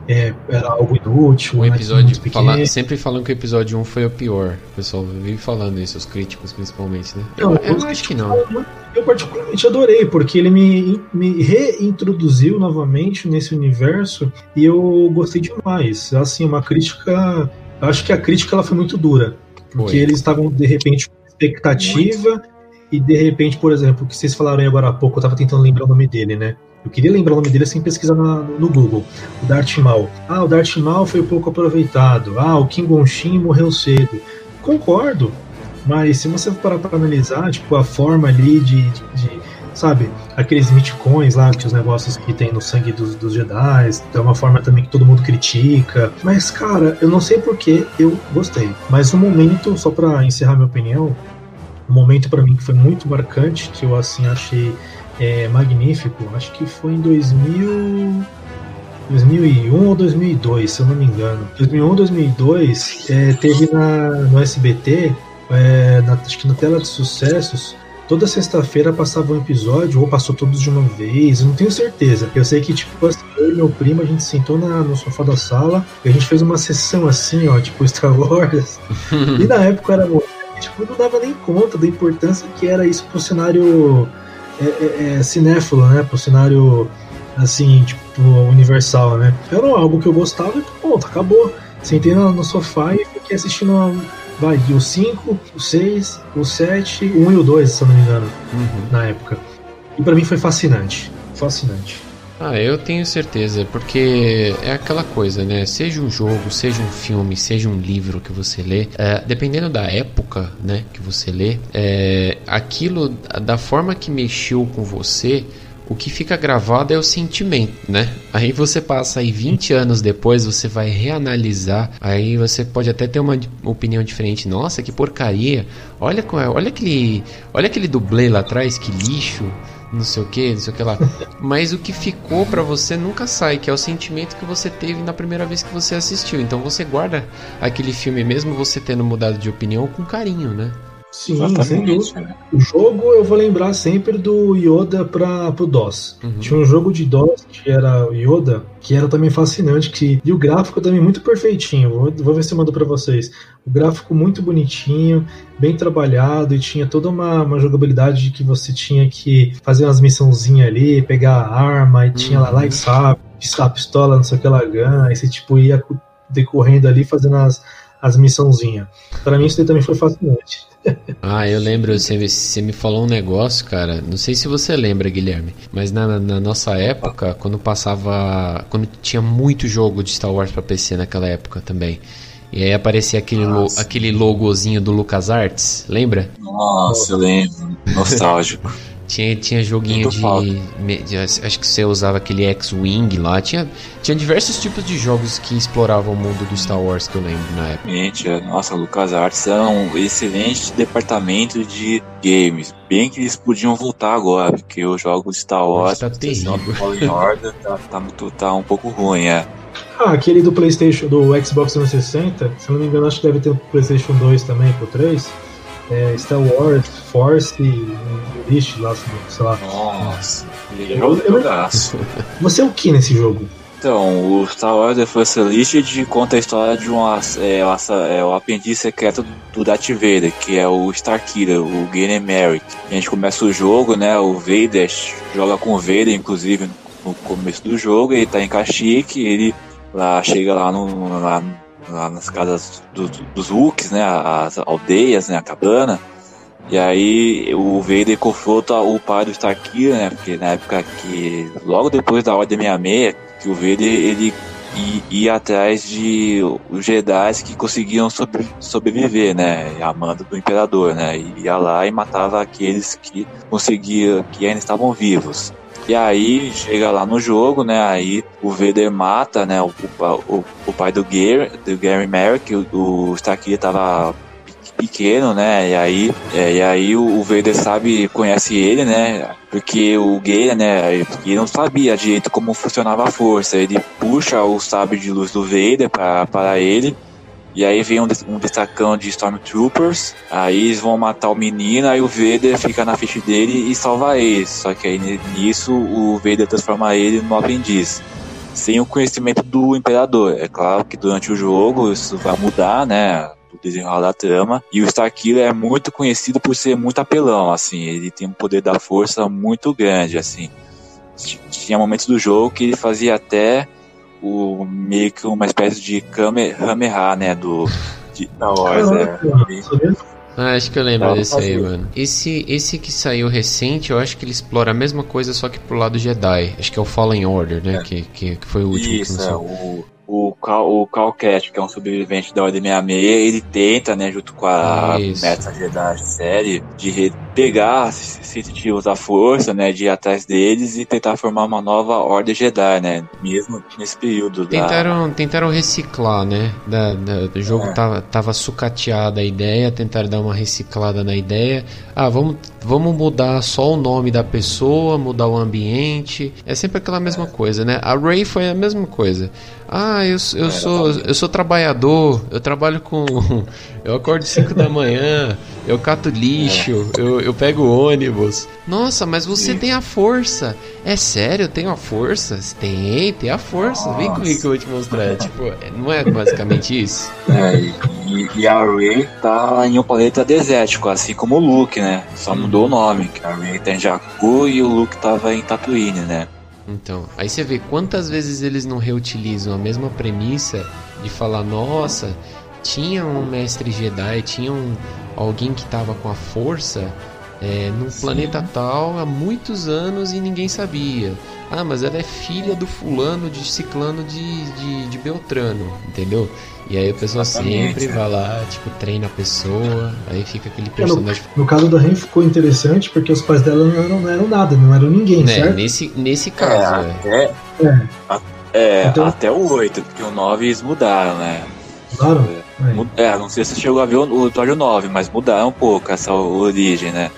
é, era algo inútil. O episódio fala, sempre falam que o episódio 1 foi o pior. O pessoal vive falando isso, os críticos principalmente, né? Não, eu, eu acho que não. Eu particularmente adorei, porque ele me, me reintroduziu novamente nesse universo e eu gostei demais. Assim, uma crítica. Eu acho que a crítica ela foi muito dura. Porque foi. eles estavam, de repente, com expectativa. Muito. E de repente, por exemplo, o que vocês falaram aí agora há pouco, eu tava tentando lembrar o nome dele, né? Eu queria lembrar o nome dele sem pesquisar na, no Google. O Darth Maul. Ah, o Darth Maul foi pouco aproveitado. Ah, o King Gonshin morreu cedo. Concordo. Mas se você parar para analisar, tipo, a forma ali de, de, de sabe, aqueles mitcoins lá, que os negócios que tem no sangue dos, dos Jedi, é uma forma também que todo mundo critica. Mas, cara, eu não sei porque eu gostei. Mas no momento, só para encerrar minha opinião, um momento para mim que foi muito marcante, que eu assim achei é, magnífico, acho que foi em 2000, 2001 ou 2002, se eu não me engano. 2001 2002 é, teve na, no SBT, é, na, acho que na tela de sucessos, toda sexta-feira passava um episódio, ou passou todos de uma vez, eu não tenho certeza. Eu sei que, tipo, eu e meu primo, a gente sentou na, no sofá da sala e a gente fez uma sessão assim, ó, tipo Star Wars. e na época era tipo, não dava nem conta da importância que era isso pro cenário é, é, é, cinéfilo, né? Pro cenário assim, tipo, universal, né? Era algo que eu gostava e pronto, acabou. Sentei no, no sofá e fiquei assistindo a, vai, o 5, o 6, o 7, o 1 e o 2, se eu não me engano, uhum. na época. E para mim foi fascinante. Fascinante. Ah, eu tenho certeza, porque é aquela coisa, né? Seja um jogo, seja um filme, seja um livro que você lê, é, dependendo da época, né, que você lê, é, aquilo, da forma que mexeu com você, o que fica gravado é o sentimento, né? Aí você passa aí 20 anos depois, você vai reanalisar, aí você pode até ter uma opinião diferente. Nossa, que porcaria! Olha, olha aquele, olha aquele dublê lá atrás, que lixo não sei o que, não sei o que lá. Mas o que ficou para você nunca sai, que é o sentimento que você teve na primeira vez que você assistiu. Então você guarda aquele filme, mesmo você tendo mudado de opinião, com carinho, né? Sim, sem dúvida. Né? O jogo eu vou lembrar sempre do Yoda para pro DOS. Uhum. Tinha um jogo de DOS que era o Yoda, que era também fascinante, que e o gráfico também muito perfeitinho. Vou, vou ver se eu mando para vocês. O gráfico muito bonitinho, bem trabalhado e tinha toda uma, uma jogabilidade de que você tinha que fazer umas missãozinhas ali, pegar a arma e tinha uhum. lá lightsaber, a pistola, não sei o que lá, gun, aí você tipo ia decorrendo ali, fazendo as, as missãozinhas. Para mim, isso também foi fascinante. Ah, eu lembro, você, você me falou um negócio, cara. Não sei se você lembra, Guilherme, mas na, na nossa época, quando passava. Quando tinha muito jogo de Star Wars pra PC naquela época também. E aí aparecia aquele, lo, aquele logozinho do LucasArts, lembra? Nossa, eu lembro. Nostálgico. Tinha, tinha joguinho de, de, Acho que você usava aquele X-Wing lá. Tinha, tinha diversos tipos de jogos que exploravam o mundo do Star Wars que eu lembro na época. Gente, nossa, LucasArts é um excelente departamento de games. Bem que eles podiam voltar agora, porque os jogos Star Wars. Tá terrível. Order, tá, tá, tá um pouco ruim, é. Ah, aquele do PlayStation, do Xbox 360, se não me engano, acho que deve ter o PlayStation 2 também, pro 3 é, Star Wars, Force Unleashed lá, sei lá. Nossa, eu, eu, Você é o que nesse jogo? Então, o Star Wars The Force Unleashed conta a história de uma, é, é, o aprendiz secreto do Darth Vader, que é o Starkiller, o Gene Merrick. A gente começa o jogo, né, o Vader joga com o Vader, inclusive, no começo do jogo, ele tá em Kashyyyk, ele lá chega lá no, lá lá nas casas do, dos Wooks, né, as aldeias, né, a cabana. E aí o Vader confronta o pai do Starkiller, né, porque na época que, logo depois da Ordem 66, que o Vader, ele ia, ia atrás de os Jedi que conseguiam sobre, sobreviver, né, a mando do Imperador, né, ia lá e matava aqueles que conseguiam, que ainda estavam vivos. E aí chega lá no jogo, né? Aí o Vader mata, né? O, o, o pai do Gary, do Gary Merrick, o, o Starkiller tava pequeno, né? E aí, é, e aí o, o Vader sabe, conhece ele, né? Porque o Gary, né? Ele não sabia direito como funcionava a força. Ele puxa o sabre de luz do Vader para ele e aí vem um, um destacão de Stormtroopers, aí eles vão matar o menino, aí o Vader fica na frente dele e salva ele. Só que aí nisso o Vader transforma ele no aprendiz. Sem o conhecimento do Imperador. É claro que durante o jogo isso vai mudar, né? O desenrolar da trama. E o Starkiller é muito conhecido por ser muito apelão, assim. Ele tem um poder da força muito grande, assim. Tinha momentos do jogo que ele fazia até o, meio que uma espécie de Kamehameha, né? Do, de Wars. é. Ah, acho que eu lembro desse aí, mano. Esse, esse que saiu recente, eu acho que ele explora a mesma coisa, só que pro lado Jedi. Acho que é o Fallen Order, né? É. Que, que, que, foi o último Isso, que É, o, o Cal, o Cal Cat, que é um sobrevivente da Ordem 66, ele tenta, né, junto com a Meta Jedi série, de pegar sensitivos da força, né, de ir atrás deles e tentar formar uma nova Ordem Jedi, né, mesmo nesse período. Tentaram, da... tentaram reciclar, né, da, da, o jogo é. tava, tava sucateada a ideia, tentaram dar uma reciclada na ideia. Ah, vamos, vamos mudar só o nome da pessoa, mudar o ambiente. É sempre aquela mesma é. coisa, né? A Ray foi a mesma coisa. Ah, eu, eu, sou, eu sou trabalhador, eu trabalho com. Eu acordo 5 da manhã, eu cato lixo, eu, eu pego ônibus. Nossa, mas você tem a força. É sério, eu tenho a força? Tem, tem a força. Nossa. Vem comigo que eu vou te mostrar. tipo, não é basicamente isso? É, e, e a Ray tá em um planeta desértico, assim como o Luke, né? Só mudou o nome, que a Ray tá em Jakku e o Luke tava em Tatooine, né? Então, aí você vê quantas vezes eles não reutilizam a mesma premissa de falar, nossa, tinha um mestre Jedi, tinha um, alguém que estava com a força é, num Sim. planeta tal há muitos anos e ninguém sabia. Ah, mas ela é filha do fulano de ciclano de, de, de Beltrano, entendeu? E aí a pessoa Exatamente, sempre é. vai lá, tipo, treina a pessoa, aí fica aquele personagem. É, no, no, caso da Ren ficou interessante porque os pais dela não eram, não eram nada, não eram ninguém, né? certo? Nesse, nesse caso, é. Até, é. é então, até o 8, porque o 9 eles mudaram, né? Mudaram? É, é não sei se você chegou a ver o, o episódio 9, mas mudaram um pouco essa origem, né?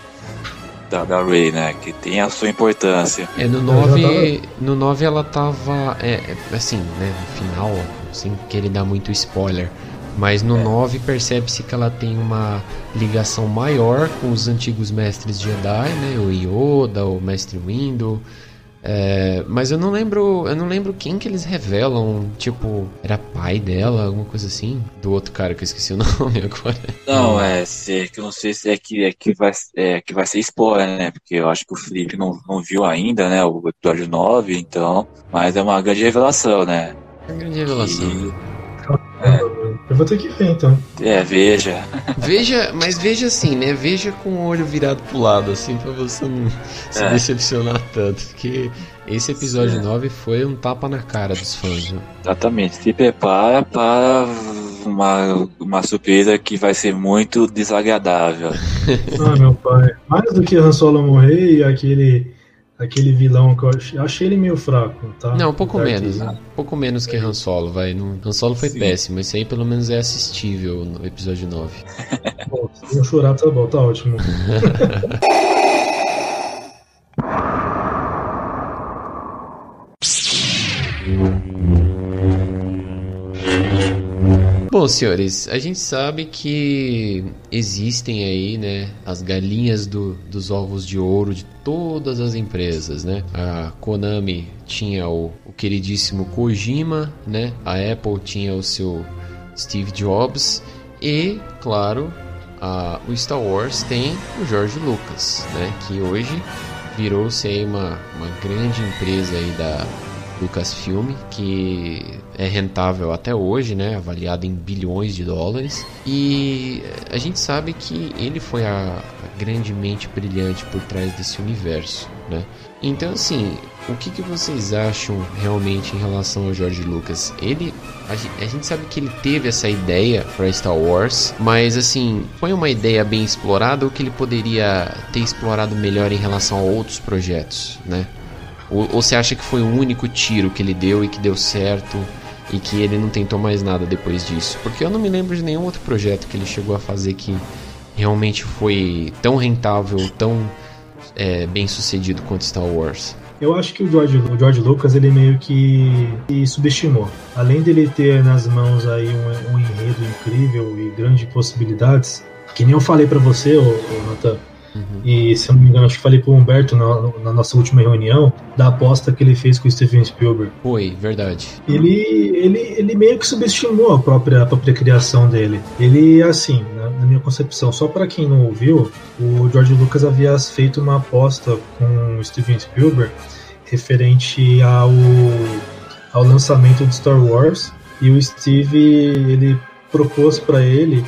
Da, da Ray, né? Que tem a sua importância. É, no 9, no 9 ela tava. É, é, assim, né? No final, sem querer dar muito spoiler. Mas no é. 9 percebe-se que ela tem uma ligação maior com os antigos mestres Jedi, né? O Yoda, o Mestre Windu. É, mas eu não lembro, eu não lembro quem que eles revelam, tipo, era pai dela, alguma coisa assim, do outro cara que eu esqueci o nome agora. Não, é, se, que eu não sei se é que, é que vai, é que vai ser spoiler, né? Porque eu acho que o Felipe não, não viu ainda, né, o episódio 9, então, mas é uma grande revelação, né? É uma grande revelação. Eu vou ter que ver então. É, veja. Veja, mas veja assim, né? Veja com o olho virado pro lado, assim, pra você não se É. decepcionar tanto. Porque esse episódio É. 9 foi um tapa na cara dos fãs. Né? Exatamente. Se prepara para uma, uma surpresa que vai ser muito desagradável. Ah, meu pai. Mais do que Han Solo morrer e aquele, aquele vilão que eu achei, achei ele meio fraco, tá? Não, um pouco menos, né? Um pouco menos que Han Solo, vai. Não, Han Solo foi Sim. péssimo, esse aí pelo menos é assistível no episódio 9. Bom, se não chorar, tá bom, tá ótimo. Bom, senhores, a gente sabe que existem aí, né, as galinhas do- dos ovos de ouro de todas as empresas, né? A Konami tinha o, o queridíssimo Kojima, né? A Apple tinha o seu Steve Jobs e, claro, a, o Star Wars tem o George Lucas, né? Que hoje virou-se aí uma, uma grande empresa aí da Lucasfilm, que é rentável até hoje, né, avaliado em bilhões de dólares. E a gente sabe que ele foi a, a grande mente brilhante por trás desse universo, né? Então, assim, o que, que vocês acham realmente em relação ao George Lucas? Ele, a, a gente sabe que ele teve essa ideia para Star Wars, mas assim, foi uma ideia bem explorada ou que ele poderia ter explorado melhor em relação a outros projetos, né? Ou, ou você acha que foi o único tiro que ele deu e que deu certo e que ele não tentou mais nada depois disso? Porque eu não me lembro de nenhum outro projeto que ele chegou a fazer que realmente foi tão rentável, tão é, bem sucedido quanto Star Wars. Eu acho que o George, o George Lucas ele meio que, subestimou. Além dele ter nas mãos aí um, um enredo incrível e grandes possibilidades, que nem eu falei pra você, ô, Nathan, Uhum. e se eu não me engano, acho que falei pro Humberto na, na nossa última reunião, da aposta que ele fez com o Steven Spielberg. Foi, verdade. Ele, ele, ele meio que subestimou a própria, a própria criação dele. Ele, assim, na, na minha concepção, só para quem não ouviu, o George Lucas havia feito uma aposta com o Steven Spielberg referente ao, ao lançamento de Star Wars e o Steve ele propôs para ele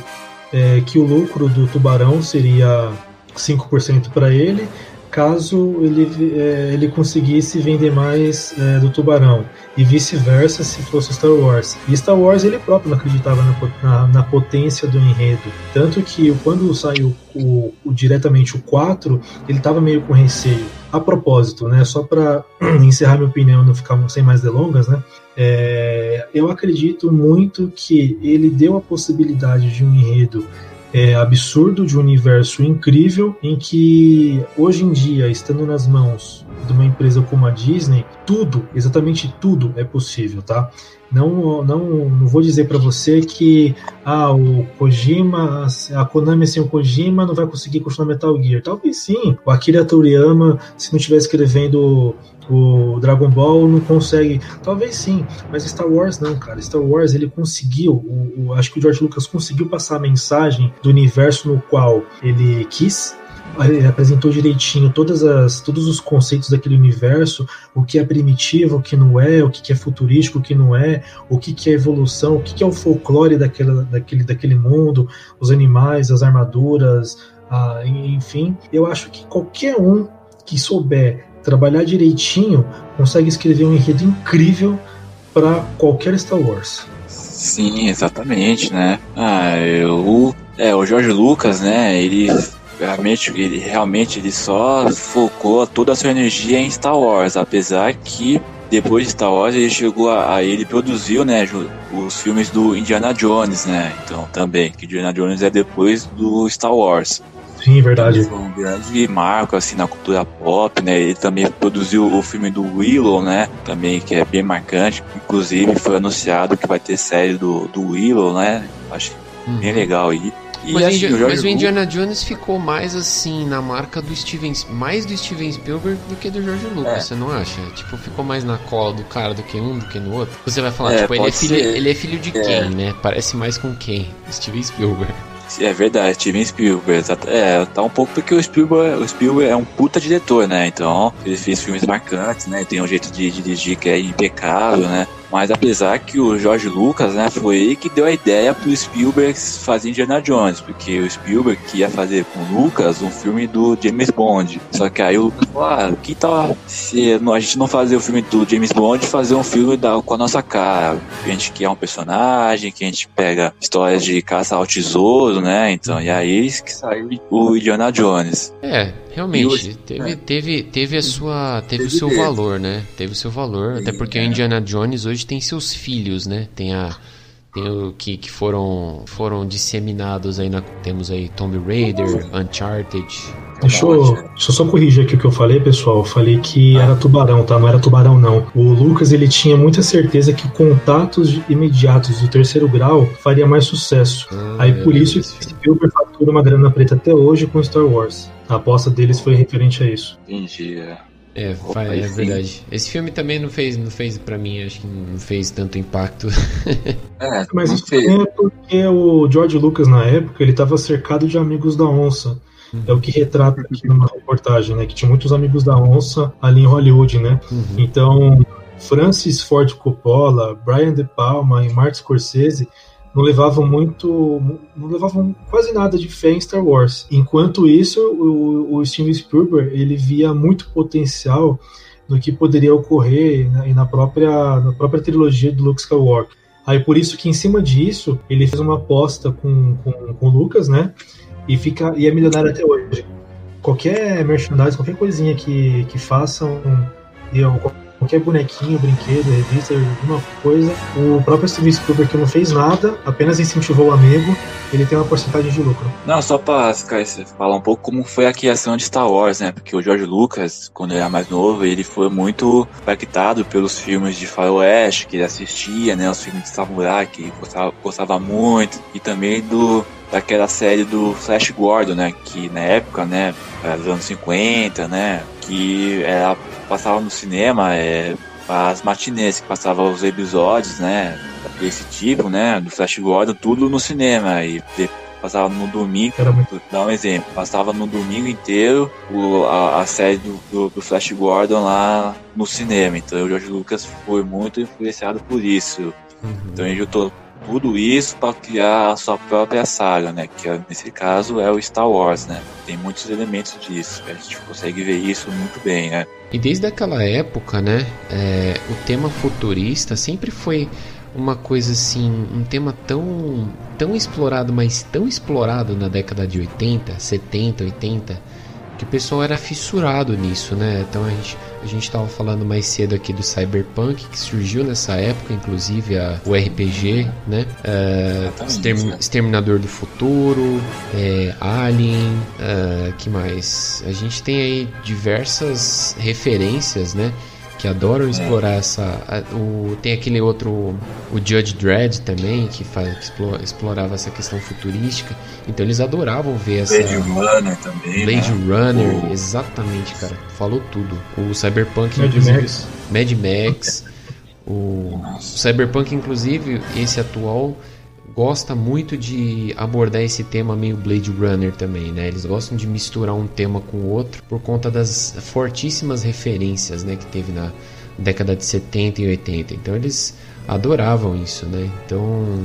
é, que o lucro do Tubarão seria 5% para ele caso ele, é, ele conseguisse vender mais é, do Tubarão e vice-versa se fosse Star Wars. E Star Wars ele próprio não acreditava na, na, na potência do enredo, tanto que quando saiu o, o- diretamente o 4, ele estava meio com receio. A propósito, né, só para encerrar minha opinião, não ficar sem mais delongas, né, é, eu acredito muito que ele deu a possibilidade de um enredo é, absurdo, de um universo incrível, em que hoje em dia, estando nas mãos de uma empresa como a Disney, tudo, exatamente tudo é possível, tá? Não, não, não vou dizer para você que ah, o Kojima, a Konami sem o Kojima não vai conseguir continuar Metal Gear. Talvez sim. O Akira Toriyama, se não estiver escrevendo o Dragon Ball, não consegue. Talvez sim, mas Star Wars não, cara. Star Wars ele conseguiu, o, o- acho que o George Lucas conseguiu passar a mensagem do universo no qual ele quis. Apresentou direitinho todas as, todos os conceitos daquele universo, o que é primitivo, o que não é, o que é futurístico, o que não é, o que é evolução, o que é o folclore daquela, daquele, daquele mundo, os animais, as armaduras, ah, enfim. Eu acho que qualquer um que souber trabalhar direitinho consegue escrever um enredo incrível para qualquer Star Wars. Sim, exatamente, né? Ah, eu, é, o Jorge Lucas, né? Ele realmente, ele realmente ele só focou toda a sua energia em Star Wars, apesar que depois de Star Wars ele chegou a, a- ele produziu, né, os filmes do Indiana Jones, né? Então também que Indiana Jones é depois do Star Wars. Sim, verdade. Foi um grande marco assim na cultura pop, né? Ele também produziu o filme do Willow, né? Também que é bem marcante. Inclusive foi anunciado que vai ter série do, do Willow, né? Acho Uhum. bem legal aí. E Mas, assim, o mas o Indiana Jones ficou mais assim na marca do Steven, mais do Steven Spielberg do que do George Lucas, É. você não acha? Tipo, ficou mais na cola do cara do que um do que no outro. Você vai falar, É, tipo, ele é, filho, ser. ele é filho de É. quem, né? Parece mais com quem? Steven Spielberg. É verdade, Steven Spielberg. É, tá um pouco porque o Spielberg, o Spielberg é um puta diretor, né? Então, ele fez filmes marcantes, né? Tem um jeito de dirigir que é impecável, né? Mas apesar que o George Lucas, né, foi ele que deu a ideia pro Spielberg fazer Indiana Jones, porque o Spielberg ia fazer com o Lucas um filme do James Bond. Só que aí o Lucas falou, ah, que tal se a gente não fazer o filme do James Bond fazer um filme da, com a nossa cara? Que a gente quer um personagem, que a gente pega histórias de caça ao tesouro, né? Então, e aí que saiu o Indiana Jones. É, realmente, hoje, teve, é. teve, teve a sua. Teve, teve o seu valor, né? Teve o seu valor. Sim, até porque é. o Indiana Jones hoje tem seus filhos, né? Tem a que, que foram, foram disseminados aí na, temos aí Tomb Raider, Uncharted. Deixa eu, deixa eu só corrigir aqui o que eu falei, pessoal. Eu falei que era tubarão, tá? Não era tubarão, não. O Lucas ele tinha muita certeza que contatos imediatos do terceiro grau faria mais sucesso. Ah, aí por isso Spielberg fatura uma grana preta até hoje com Star Wars. A aposta deles foi referente a isso. Entendi. É. É, Opa, é verdade. Esse filme também não fez, não fez para mim, acho que não fez tanto impacto. É, mas isso é porque o George Lucas na época ele estava cercado de amigos da onça. Uhum. É o que retrata aqui numa reportagem, né? Que tinha muitos amigos da onça ali em Hollywood, né? Uhum. Então, Francis Ford Coppola, Brian De Palma e Martin Scorsese não levavam muito, não levavam quase nada de fé em Star Wars. Enquanto isso, o, o Steven Spielberg ele via muito potencial no que poderia ocorrer né, na própria, na própria trilogia do Luke Skywalker. Aí por isso que em cima disso ele fez uma aposta com, com, com o Lucas, né? E fica e é milionário até hoje. Qualquer merchandising, qualquer coisinha que, que façam, eu, qualquer bonequinho, brinquedo, revista, alguma coisa. O próprio Steven Spielberg, não fez nada, apenas incentivou o amigo, ele tem uma porcentagem de lucro. Não, só pra falar um pouco como foi a criação de Star Wars, né? Porque o George Lucas, quando ele era mais novo, ele foi muito impactado pelos filmes de faroeste que ele assistia, né? Os filmes de samurai que ele gostava, gostava muito, e também do daquela série do Flash Gordon, né? Que na época, né? Dos anos 50, né? Que era passava no cinema, é, as matinês que passavam os episódios, né? Desse tipo, né? Do Flash Gordon, tudo no cinema. E passava no domingo, muito... dar um exemplo, passava no domingo inteiro o, a, a, série do, do, do, Flash Gordon lá no cinema. Então o George Lucas foi muito influenciado por isso. Uhum. Então ele juntou tudo isso para criar a sua própria saga, né? Que nesse caso é o Star Wars, né? Tem muitos elementos disso. A gente consegue ver isso muito bem, né? E desde aquela época, né? É, o tema futurista sempre foi uma coisa assim, um tema tão tão explorado, mas tão explorado na década de 80, 70, 80 que o pessoal era fissurado nisso, né? Então a gente a gente estava falando mais cedo aqui do Cyberpunk que surgiu nessa época, inclusive a, o RPG, né? Uh, Extermin Exterminador do Futuro, é, Alien, uh, que mais? A gente tem aí diversas referências, né? Que adoram é. explorar essa. A, o, tem aquele outro, o Judge Dredd também, que, faz, que explora, explorava essa questão futurística. Então eles adoravam ver essa. Blade Runner também. Blade né? Runner, exatamente, cara. Falou tudo. O Cyberpunk, Mad. Max. Mad Max. o, o Cyberpunk, inclusive, esse atual gosta muito de abordar esse tema meio Blade Runner também, né? Eles gostam de misturar um tema com o outro por conta das fortíssimas referências, né, que teve na década de 70 e 80. Então eles adoravam isso, né? Então,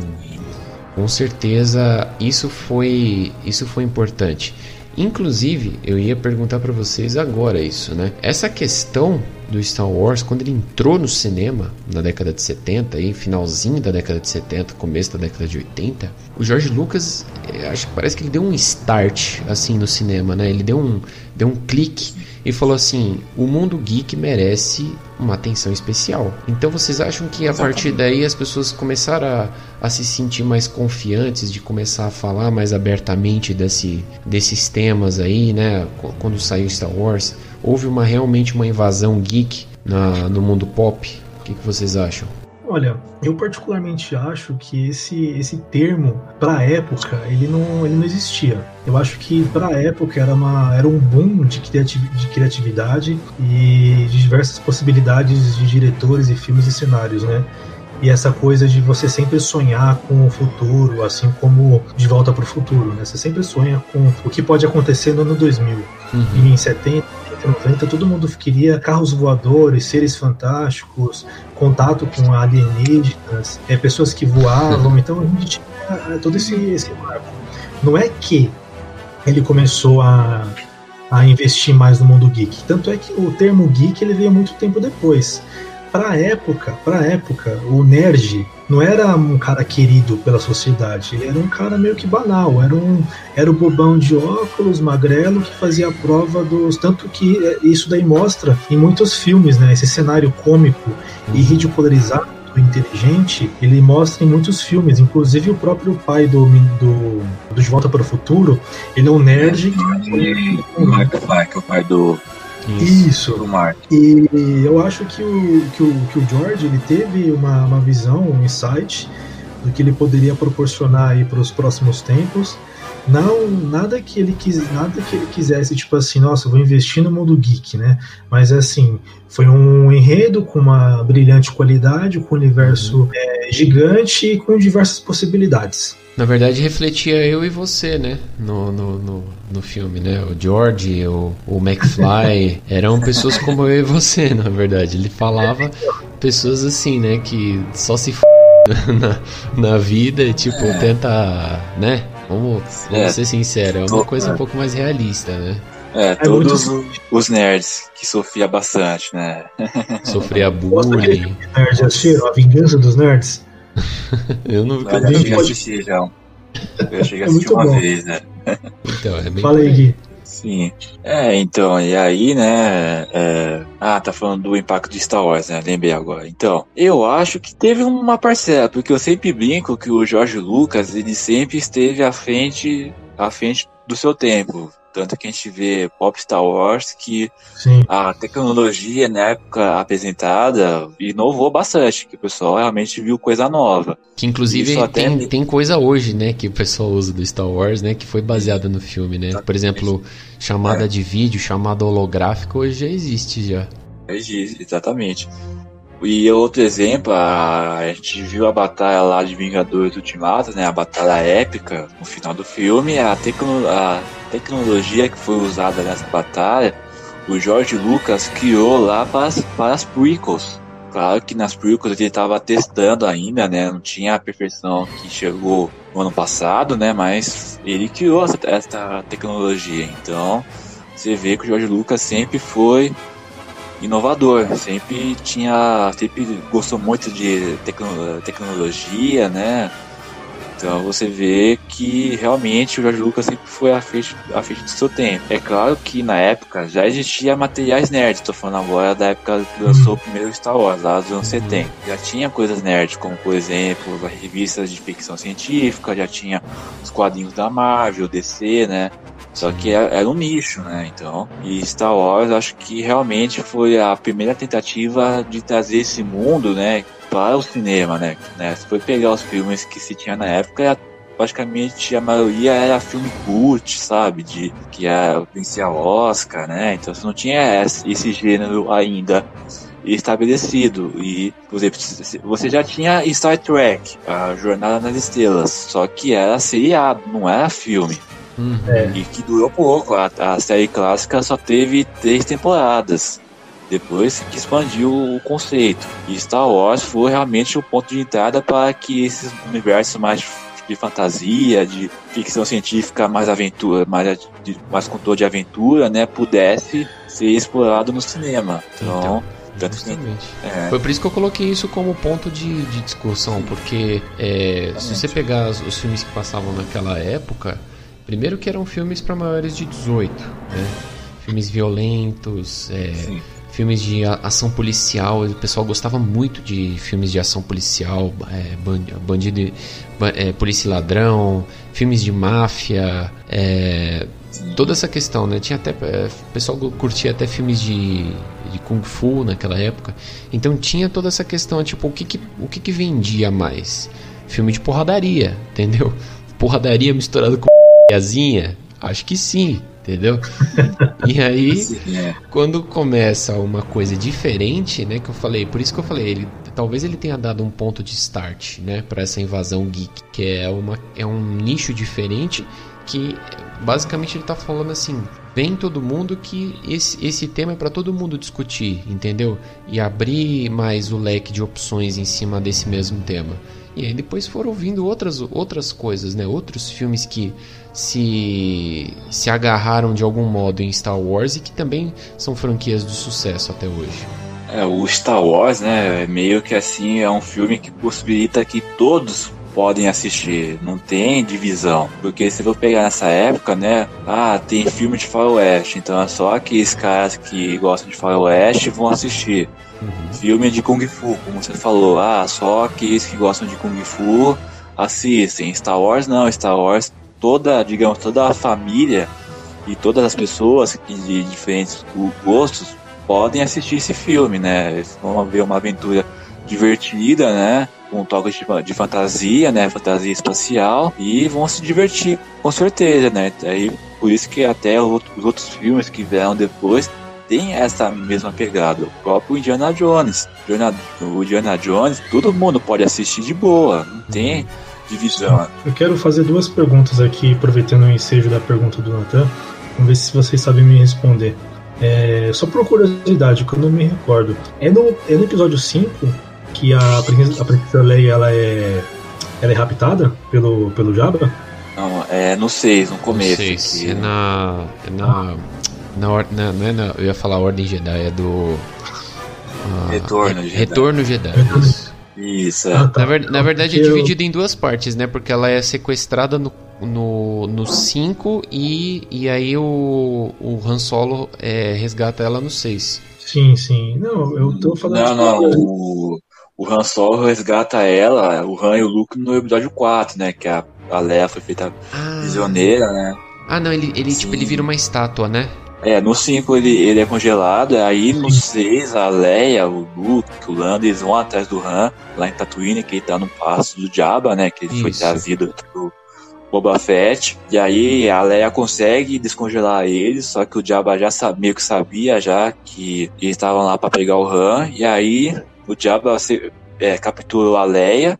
com certeza isso foi isso foi importante. Inclusive, eu ia perguntar para vocês agora isso, né? Essa questão do Star Wars, quando ele entrou no cinema na década de 70, aí, finalzinho da década de 70, começo da década de 80, o George Lucas, eh, acho que parece que ele deu um start assim no cinema, né? Ele deu um, deu um clique e falou assim: o mundo geek merece uma atenção especial. Então vocês acham que a partir daí as pessoas começaram a, a, se sentir mais confiantes de começar a falar mais abertamente desse, desses temas aí, né? Quando saiu Star Wars, houve uma realmente uma invasão geek na, no mundo pop. O que, que vocês acham? Olha, eu particularmente acho que esse, esse termo, para a época, ele não, ele não existia. Eu acho que para a época era, uma, era um boom de, de criatividade e de diversas possibilidades de diretores e filmes e cenários, né? e essa coisa de você sempre sonhar com o futuro, assim como De Volta para o Futuro, né? Você sempre sonha com o que pode acontecer no ano 2000. Uhum. E em 70, 80, 90, todo mundo queria carros voadores, seres fantásticos, contato com alienígenas, é, pessoas que voavam. Então a gente tinha todo esse, esse marco. Não é que ele começou a, a investir mais no mundo geek. Tanto é que o termo geek ele veio muito tempo depois. Para época, para época, o nerd não era um cara querido pela sociedade, ele era um cara meio que banal, era um era o bobão de óculos, magrelo que fazia a prova dos tanto que é, isso daí mostra em muitos filmes, né? Esse cenário cômico e ridicularizado inteligente, ele mostra em muitos filmes, inclusive o próprio pai do, do, do De Volta para o Futuro, ele é um nerd que... O Michael que é o pai do, isso. Do Mark. E eu acho que o, que o, que o George ele teve uma, uma visão, um insight do que ele poderia proporcionar aí para os próximos tempos. Não, nada que ele quis, nada que ele quisesse, tipo assim, nossa, vou investir no mundo geek, né? Mas assim, foi um enredo com uma brilhante qualidade, com um universo uhum. é, gigante e com diversas possibilidades. Na verdade, refletia eu e você, né? No, no, no, no filme, né? O George, o, o McFly, eram pessoas como eu e você, na verdade. Ele falava pessoas assim, né? Que só se f... na, na vida e, tipo, tenta, né? Vamos, vamos é, ser sinceros, é uma coisa um pouco mais realista, né? É, é todos os nerds que sofria bastante, né? Sofria bullying. Nerds assistiram? A Vingança dos Nerds? eu não vi. Eu cheguei a assistir já. Eu cheguei a é assistir é uma bom. vez, né? Então, é bem. Fala aí, Gui. Sim. É, então, e aí, né? É... Ah, tá falando do impacto de Star Wars, né? Lembrei agora. Então, eu acho que teve uma parcela, porque eu sempre brinco que o Jorge Lucas, ele sempre esteve à frente, à frente do seu tempo. Tanto que a gente vê Pop Star Wars, que Sim. a tecnologia na época apresentada inovou bastante, que o pessoal realmente viu coisa nova. Que inclusive tem, até... tem coisa hoje, né, que o pessoal usa do Star Wars, né, que foi baseada no filme, né? Por exemplo, chamada é. de vídeo, chamada holográfica, hoje já existe já. Existe, exatamente. E outro exemplo, a, a gente viu a batalha lá de Vingadores Ultimato, né? A batalha épica no final do filme. A, tecno, a tecnologia que foi usada nessa batalha, o George Lucas criou lá para as, para as prequels. Claro que nas prequels ele estava testando ainda, né? Não tinha a perfeição que chegou no ano passado, né? Mas ele criou essa, essa tecnologia. Então, você vê que o George Lucas sempre foi inovador, sempre tinha, sempre gostou muito de tecno, tecnologia, né? Então você vê que realmente o George Lucas sempre foi à frente, à frente do seu tempo. É claro que na época já existia materiais nerds, estou falando agora da época que lançou o primeiro Star Wars, lá dos anos 70. Já tinha coisas nerds, como por exemplo as revistas de ficção científica, já tinha os quadrinhos da Marvel, DC, né? Só que era, era um nicho, né? Então, e Star Wars acho que realmente foi a primeira tentativa de trazer esse mundo, né, para o cinema, né? né? Se foi pegar os filmes que se tinha na época, praticamente a maioria era filme cult, sabe? De que era vencia Oscar, né? Então você não tinha esse gênero ainda estabelecido. E, por exemplo, você já tinha Star Trek, a Jornada nas Estrelas, só que era seriado, não era filme. Uhum. É. E que durou pouco. A, a série clássica só teve três temporadas. Depois que expandiu o conceito. E Star Wars foi realmente o ponto de entrada para que esses universos mais de fantasia, de ficção científica, mais aventura, mais, de, mais controle de aventura, né, pudesse ser explorado no cinema. Então, então Justamente. É. Foi por isso que eu coloquei isso como ponto de, de discussão, porque é, se você pegar os, os filmes que passavam naquela época, Primeiro que eram filmes para maiores de 18, né? Filmes violentos, é, filmes de ação policial. O pessoal gostava muito de filmes de ação policial, é, bandido, é, polícia e ladrão, filmes de máfia, é, toda essa questão, né? Tinha até é, o pessoal curtia até filmes de, de kung fu naquela época. Então tinha toda essa questão, tipo, o que que, o que, que vendia mais? Filme de porradaria, entendeu? Porradaria misturado com Azinha? Acho que sim, entendeu? e aí, é. quando começa uma coisa diferente, né, que eu falei, por isso que eu falei, ele talvez ele tenha dado um ponto de start, né, para essa invasão geek, que é uma é um nicho diferente que basicamente ele tá falando assim, vem todo mundo que esse, esse tema é para todo mundo discutir, entendeu? E abrir mais o leque de opções em cima desse mesmo tema. E aí depois foram vindo outras, outras coisas, né? Outros filmes que se, se agarraram de algum modo em Star Wars e que também são franquias de sucesso até hoje. É, o Star Wars, né, meio que assim, é um filme que possibilita que todos podem assistir, não tem divisão. Porque se eu pegar nessa época, né, ah, tem filme de faroeste, então é só aqueles caras que gostam de faroeste vão assistir. Uhum. Filme de Kung Fu, como você falou, ah, só aqueles que gostam de Kung Fu assistem. Star Wars não, Star Wars, toda, digamos, toda a família e todas as pessoas de diferentes gostos podem assistir esse filme, né? Vão ver uma aventura divertida, né? Com toques de, de fantasia, né? Fantasia espacial e vão se divertir, com certeza, né? Aí, por isso que até os outros filmes que vieram depois tem essa mesma pegada. O próprio Indiana Jones. o Indiana Jones, todo mundo pode assistir de boa. Não tem divisão. Eu quero fazer duas perguntas aqui, aproveitando o ensejo da pergunta do Nathan. Vamos ver se vocês sabem me responder. É, só por curiosidade, que eu não me recordo. É no, é no episódio 5 que a princesa, a princesa Leia ela é, ela é raptada pelo, pelo Jabba? Não, é no 6, no começo. No 6, é na. É na, ah. Na, na, não é na, eu ia falar Ordem Jedi, é do. Uh, Retorno Jedi. Retorno Jedi. Isso. Ah, tá. na, ver, na, verdade é dividido em duas partes, né? Porque ela é sequestrada no no, no 5 e, e aí o, o Han Solo é, resgata ela no 6. Sim, sim. Não, eu tô falando. Não, não. O, o Han Solo resgata ela, o Han e o Luke no episódio 4, né? Que a, a Leia foi feita ah. prisioneira, né? Ah, não, ele, ele, tipo, ele vira uma estátua, né? É, no 5 ele, ele é congelado, aí no 6 a Leia, o Luke, o Lando, eles vão atrás do Han, lá em Tatooine, que ele tá no passo do Jabba, né? Que ele Isso. foi trazido pro, Boba Fett. E aí a Leia consegue descongelar eles, só que o Jabba já sabia, meio que sabia já que eles estavam lá para pegar o Han. E aí o Jabba se, é, capturou a Leia.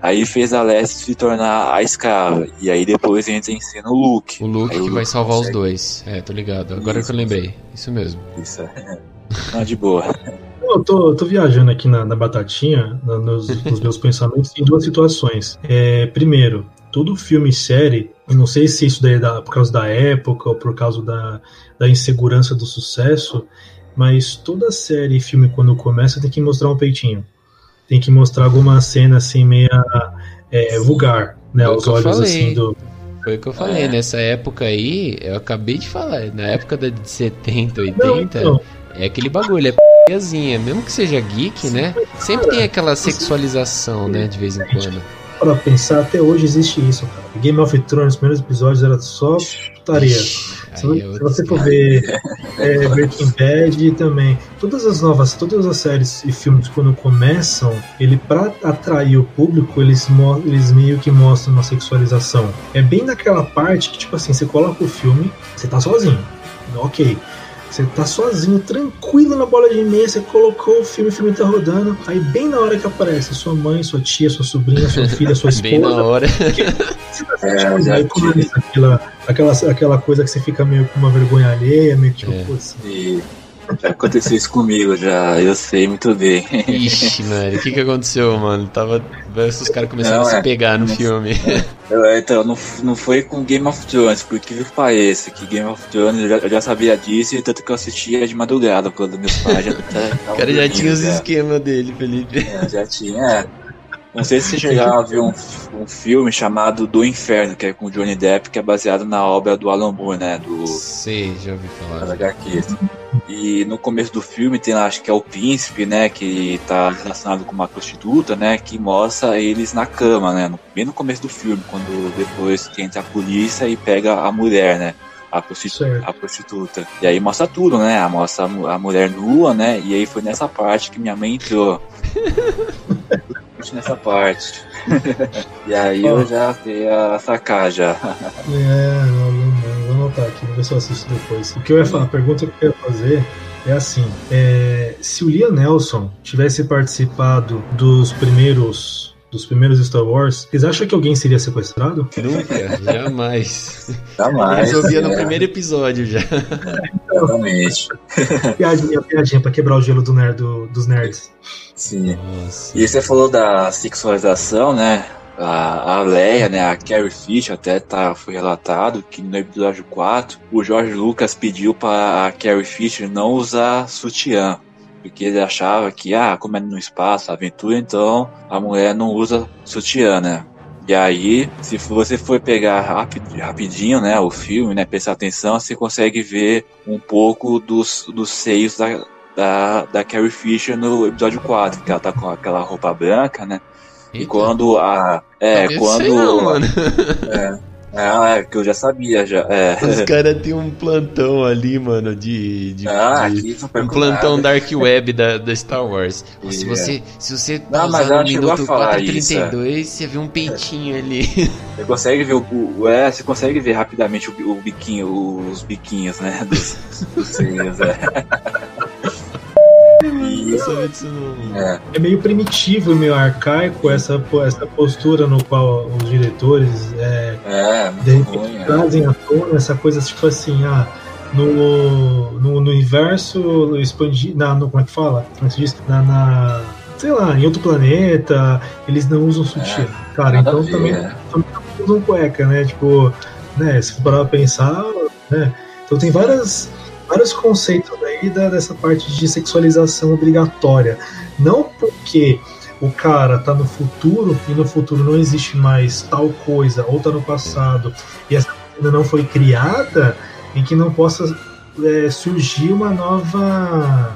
Aí fez a Leia se tornar a escrava. E aí depois entra em cena o Luke. O Luke aí que o vai salvar consegue... os dois. É, tô ligado. Agora isso, que eu lembrei. Isso mesmo. Isso. É. Não, de boa. Eu tô, tô viajando aqui na, na batatinha, na, nos, nos, meus pensamentos, em duas situações. É, primeiro, todo filme e série, eu não sei se isso daí é da, por causa da época ou por causa da, da insegurança do sucesso, mas toda série e filme, quando começa, tem que mostrar um peitinho. Tem que mostrar alguma cena assim, meia é, vulgar, né? Foi Os olhos assim do. Foi o que eu falei, é. nessa época aí, eu acabei de falar, na época de 70, 80, não, então. é aquele bagulho, é p***zinha, mesmo que seja geek, né? Sempre tem aquela sexualização, né, de vez em quando para pensar, até hoje existe isso, cara. Game of Thrones, os primeiros episódios era só putaria. Se, se você for ver é, Breaking Bad também, todas as novas, todas as séries e filmes quando começam, ele para atrair o público, eles, eles meio que mostram uma sexualização. É bem naquela parte que tipo assim, você coloca o filme, você tá sozinho, ok. Você tá sozinho, tranquilo na bola de meia, você colocou o filme, o filme tá rodando. Aí, bem na hora que aparece sua mãe, sua tia, sua sobrinha, sua filha, sua esposa. bem na hora. Você tá é, aí começa aquela, aquela, aquela coisa que você fica meio com uma vergonha alheia, meio tipo, é. putz. Já aconteceu isso comigo, já, eu sei muito bem. Ixi, mano, o que que aconteceu, mano? Tava. Os caras começaram não, a se é, pegar no não, filme. É, então, não, não foi com Game of Thrones, porque que pareça que Game of Thrones eu já, eu já sabia disso, e tanto que eu assistia de madrugada, quando meus pais já. o cara já tinha os esquemas dele, Felipe. É, já tinha, é. Não sei se você chegaram a ver um, um filme chamado Do Inferno, que é com Johnny Depp, que é baseado na obra do Alan Moore, né? Do. Sei, já ouvi falar. HQs. E no começo do filme tem lá, acho que é o príncipe, né? Que tá relacionado com uma prostituta, né? Que mostra eles na cama, né? No, bem no começo do filme, quando depois entra a polícia e pega a mulher, né? A prostituta, a prostituta. E aí mostra tudo, né? Mostra a mulher nua, né? E aí foi nessa parte que minha mãe entrou. nessa parte. e aí oh. eu já fui a sacar já. é, não, não, não, vou anotar aqui, vou ver se eu assisto depois. O que eu ia falar, a pergunta que eu ia fazer é assim: é, se o Liam Nelson tivesse participado dos primeiros dos primeiros Star Wars, vocês acham que alguém seria sequestrado? Nunca, jamais. Jamais. Resolvia no é. primeiro episódio já. Exatamente. Piadinha, piadinha pra quebrar o gelo do nerd, do- dos nerds. Sim. Nossa. E você falou da sexualização, né? A, a Leia, né? A Carrie Fisher até tá, foi relatado que no episódio 4 o George Lucas pediu para a Carrie Fisher não usar sutiã. Porque ele achava que, ah, como é no espaço, aventura, então a mulher não usa sutiã, né? E aí, se você for pegar rapi- rapidinho, né, o filme, né, prestar atenção, você consegue ver um pouco dos, dos seios da, da, da Carrie Fisher no episódio 4, que ela tá com aquela roupa branca, né? E Eita, quando a. É, eu quando. sei não, mano. Ah, é, que eu já sabia já. É. Os caras têm um plantão ali, mano, de. de, Ah, de- aqui não um plantão nada. Dark Web da, da Star Wars. Se É. você, se você Não, mas pausar ela no chegou a minuto falar isso, 432, você vê um peitinho ali. Você consegue ver o, o- é, você consegue ver rapidamente o, o biquinho, os biquinhos, né? Dos, dos seios, é. Não sabia disso não. é, É meio primitivo e meio arcaico essa, essa postura no qual os diretores é, é, de repente ruim, é. trazem à tona essa coisa tipo assim, ah, no, no, no universo expandido, no, como é que fala? Como é que se diz? Na, na- sei lá, em outro planeta, eles não usam sutiã. Cara, Nada então ver, também é. usam cueca, né? Tipo, né, se for parar pra pensar, né? Então tem várias, vários conceitos aí da, dessa parte de sexualização obrigatória. Não porque o cara tá no futuro e no futuro não existe mais tal coisa, ou tá no passado e essa ainda não foi criada, em que não possa é, surgir uma nova,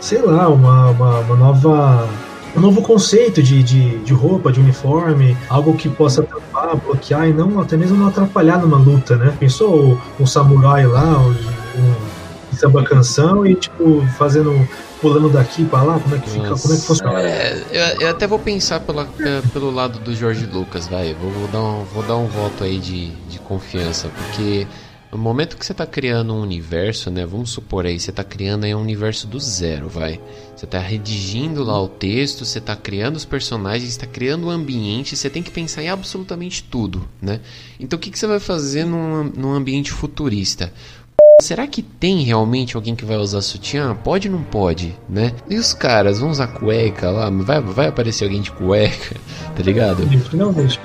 sei lá, uma, uma, uma nova um novo conceito de, de, de roupa, de uniforme, algo que possa tampar, bloquear e não até mesmo não atrapalhar numa luta, né? Pensou o, samurai lá, o samba canção e tipo fazendo pulando daqui pra lá, como é que fica, Nossa. como é que funciona? É, eu, eu até vou pensar pela, é, pelo lado do George Lucas, vai. Vou, vou dar um, vou dar um voto aí de, de confiança, porque no momento que você está criando um universo, né? Vamos supor aí, você está criando aí um universo do zero, vai. Você está redigindo lá o texto, você está criando os personagens, está criando o ambiente, você tem que pensar em absolutamente tudo, né? Então o que, que você vai fazer num, num ambiente futurista? Será que tem realmente alguém que vai usar sutiã? Pode ou não pode, né? E os caras vão usar cueca lá? Vai, vai aparecer alguém de cueca, tá ligado? Finalmente,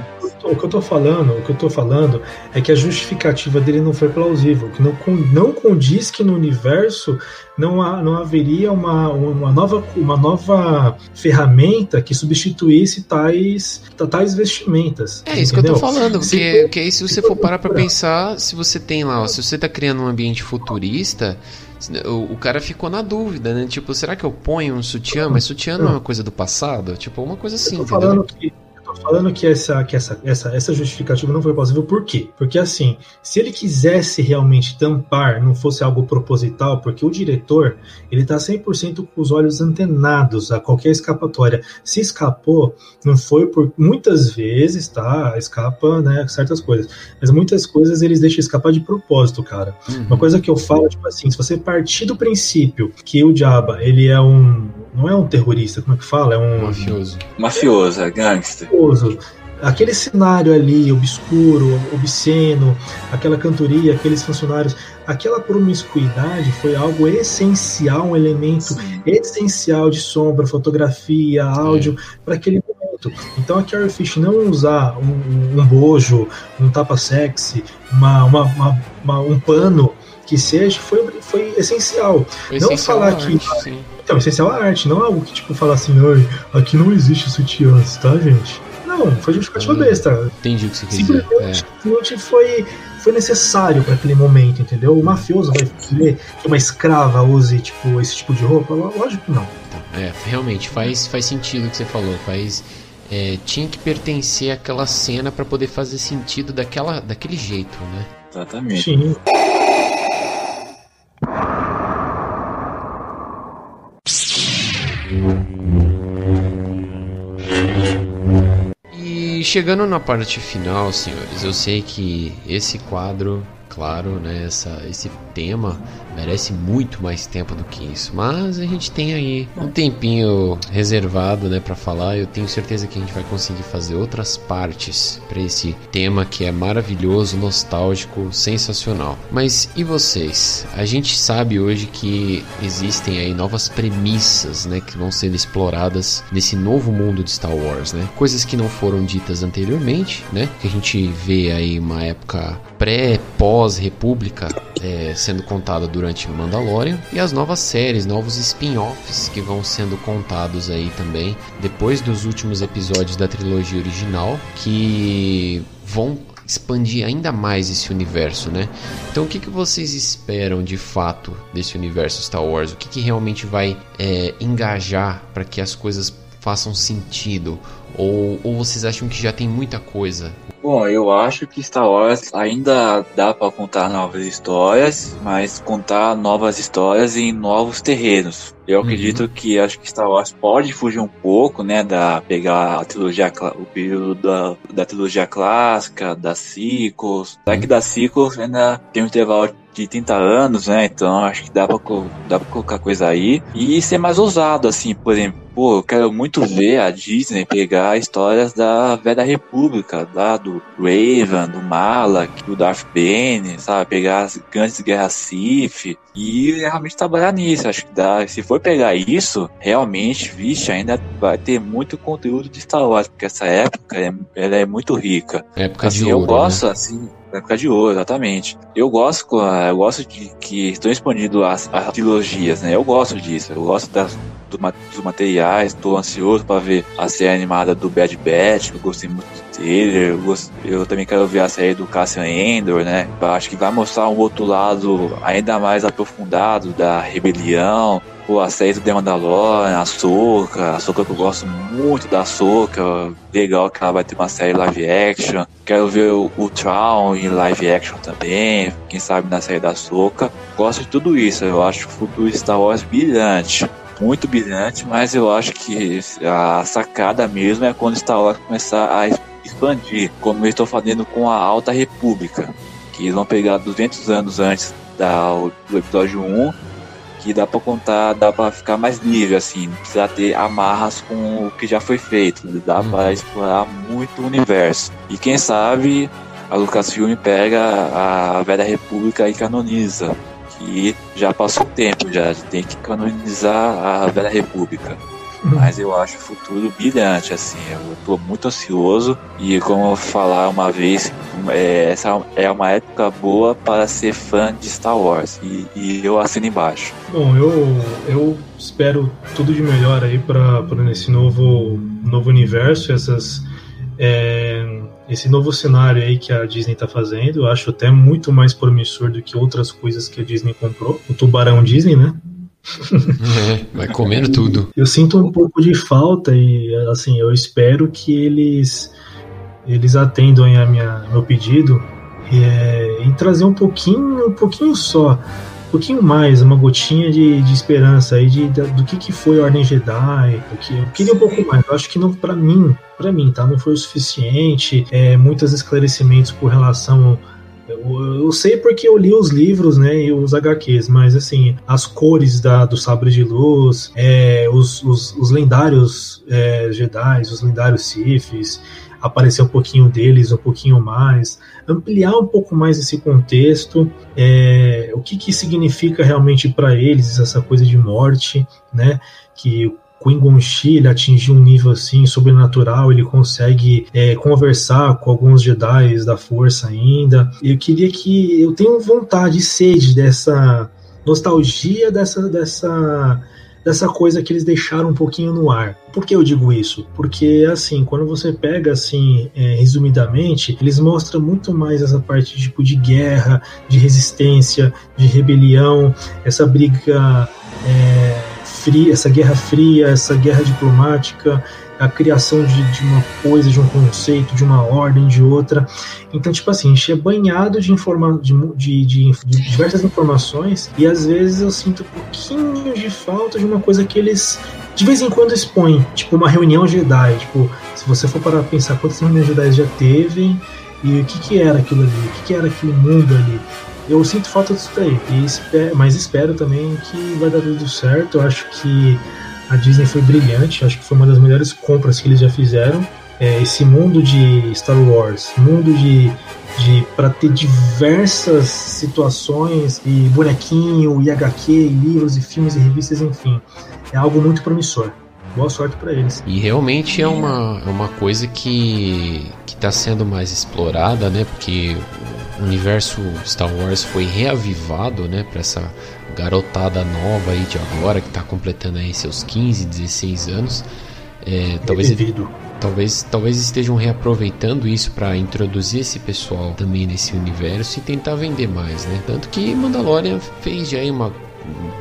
o que eu tô falando, o que eu tô falando é que a justificativa dele não foi plausível, que não, não condiz que no universo não, há, não haveria uma, uma, nova, uma nova ferramenta que substituísse tais, tais vestimentas. É isso que eu tô falando, Se porque, for- porque aí se você for parar pra pensar, se você tem lá, ó, se você tá criando um ambiente futurista, o, o cara ficou na dúvida, né? Tipo, será que eu ponho um sutiã? Mas sutiã não é uma coisa do passado? Tipo, uma coisa assim, eu tô entendeu? falando que falando que essa, que essa, essa, essa justificativa não foi plausível, por quê? Porque assim, se ele quisesse realmente tampar, não fosse algo proposital, porque o diretor, ele tá 100% com os olhos antenados a qualquer escapatória. Se escapou, não foi por muitas vezes, tá? Escapa, né, certas coisas. Mas muitas coisas eles deixam escapar de propósito, cara. Uhum. Uma coisa que eu falo, tipo assim, se você partir do princípio que o Jabba, ele é um. Não é um terrorista, como é que fala? É um. Mafioso. Mafioso, é gangster. maravilhoso. Aquele cenário ali, obscuro, obsceno, aquela cantoria, aqueles funcionários, aquela promiscuidade foi algo essencial, um elemento essencial de sombra, fotografia, áudio para aquele momento. Então a Carrie Fish não usar um, um bojo, um tapa sexy, uma, uma, uma- uma- um pano que seja, foi, foi essencial. Foi Não essencial falar que- arte, sim. Então, essencial a arte, não é algo que tipo fala assim, "Oi, aqui não existe sutiãs, tá, gente? Não, foi justificativa Hum. besta. Entendi o que você quis dizer. Simplesmente, simplesmente foi, foi necessário para aquele momento, entendeu? O mafioso vai querer que uma escrava use tipo, esse tipo de roupa? Lógico que não. É, é, realmente faz, faz sentido o que você falou. Faz, é, tinha que pertencer àquela cena pra poder fazer sentido daquela, daquele jeito, né? Exatamente. Sim. Chegando na parte final, senhores, eu sei que esse quadro, claro, né, essa, esse tema merece muito mais tempo do que isso. Mas a gente tem aí um tempinho reservado, né, para falar. Eu tenho certeza que a gente vai conseguir fazer outras partes para esse tema que é maravilhoso, nostálgico, sensacional. Mas e vocês? A gente sabe hoje que existem aí novas premissas, né, que vão sendo exploradas nesse novo mundo de Star Wars, né? Coisas que não foram ditas anteriormente, né? Que a gente vê aí uma época pré, pós República é, sendo contada durante Mandalorian e as novas séries, novos spin-offs que vão sendo contados aí também depois dos últimos episódios da trilogia original que vão expandir ainda mais esse universo, né? Então, o que, que vocês esperam de fato desse universo Star Wars? O que, que realmente vai é, engajar para que as coisas façam sentido? Ou, ou vocês acham que já tem muita coisa? Bom, eu acho que Star Wars ainda dá para contar novas histórias, mas contar novas histórias em novos terrenos. Eu uhum. acredito que acho que Star Wars pode fugir um pouco, né, da pegar a trilogia, o período da, da trilogia clássica, das sequels. Uhum. que das sequels ainda tem um intervalo de 30 anos, né? Então acho que dá pra, dá pra colocar coisa aí. E ser mais ousado, assim, por exemplo, pô, eu quero muito ver a Disney pegar histórias da Velha República, lá do Raven, do Malak, do Darth Bane, sabe? Pegar as grandes guerras Sith e realmente trabalhar nisso. Acho que dá. Se for pegar isso, realmente, vixe, ainda vai ter muito conteúdo de Star Wars, porque essa época é, ela é muito rica. Época assim, de ouro, Eu gosto, né? assim, época de ouro, exatamente. Eu gosto, eu gosto de que estão expandindo as, as trilogias, né? Eu gosto disso. Eu gosto das, do, dos materiais, estou ansioso para ver a série animada do Bad Batch, eu gostei muito eu, gost... eu, também quero ver a série do Cassian Endor, né? Acho que vai mostrar um outro lado ainda mais aprofundado da rebelião, Pô, a série do The Mandalorian, a Soca, a Soca que eu gosto muito da Soca, legal que ela vai ter uma série live action. Quero ver o, o Traum em live action também, quem sabe na série da Soca. Gosto de tudo isso, eu acho o futuro Star Wars brilhante muito brilhante, mas eu acho que a sacada mesmo é quando Star Wars começar a expandir, como eu estou fazendo com a Alta República, que eles vão pegar 200 anos antes da, do episódio 1, que dá para contar, dá para ficar mais livre, assim, não precisa ter amarras com o que já foi feito, dá uhum. para explorar muito o universo. E quem sabe a Lucasfilm pega a Velha República e canoniza que já passou o tempo, já tem que canonizar a Velha República. Mas eu acho o futuro brilhante, assim. Eu tô muito ansioso e, como eu falar uma vez, é, essa é uma época boa para ser fã de Star Wars. E, e eu assino embaixo. Bom, eu, eu espero tudo de melhor aí para nesse novo, novo universo, essas. É, esse novo cenário aí que a Disney está fazendo, eu acho até muito mais promissor do que outras coisas que a Disney comprou. O tubarão Disney, né? É, vai comendo tudo. Eu sinto um pouco de falta e assim, eu espero que eles eles atendam a minha meu pedido é, em trazer um pouquinho, um pouquinho só um pouquinho mais, uma gotinha de, de esperança aí de, de, do que, que foi a Ordem Jedi, porque eu queria um pouco mais. Eu acho que não, para mim, para mim, tá, não foi o suficiente. É, muitos esclarecimentos por relação eu, eu, sei porque eu li os livros, né, e os HQs, mas assim, as cores da, do sabre de luz, é, os, os, os, lendários é, Jedi, os lendários Siths, aparecer um pouquinho deles, um pouquinho mais, ampliar um pouco mais esse contexto, é, o que, que significa realmente para eles essa coisa de morte, né? Que Qui-Gon atingiu um nível assim sobrenatural, ele consegue é, conversar com alguns Jedi da Força ainda. Eu queria que eu tenho vontade, sede dessa nostalgia dessa dessa dessa coisa que eles deixaram um pouquinho no ar. Por que eu digo isso? Porque, assim, quando você pega, assim, é, resumidamente, eles mostram muito mais essa parte, tipo, de guerra, de resistência, de rebelião, essa briga é, fria, essa guerra fria, essa guerra diplomática, a criação de, de, uma coisa, de um conceito, de uma ordem, de outra. Então, tipo assim, a gente é banhado de, informa de, de, de, diversas informações e às vezes eu sinto um pouquinho de falta de uma coisa que eles de vez em quando expõem, tipo uma reunião Jedi. Tipo, se você for para pensar quantas reuniões Jedi já teve e o que, que era aquilo ali, o que, que era aquele mundo ali. Eu sinto falta disso daí. Espero, mas espero também que vai dar tudo certo. Eu acho que a Disney foi brilhante, acho que foi uma das melhores compras que eles já fizeram. É, esse mundo de Star Wars, mundo de, de para ter diversas situações e bonequinho, e HQ, e livros e filmes e revistas, enfim, é algo muito promissor. Boa sorte para eles. E realmente é uma, é uma coisa que está sendo mais explorada, né? Porque o universo Star Wars foi reavivado, né? Para essa garotada nova aí de agora que está completando aí seus 15, 16 anos. É, talvez, talvez, talvez estejam reaproveitando isso para introduzir esse pessoal também nesse universo e tentar vender mais, né? Tanto que Mandalorian fez já uma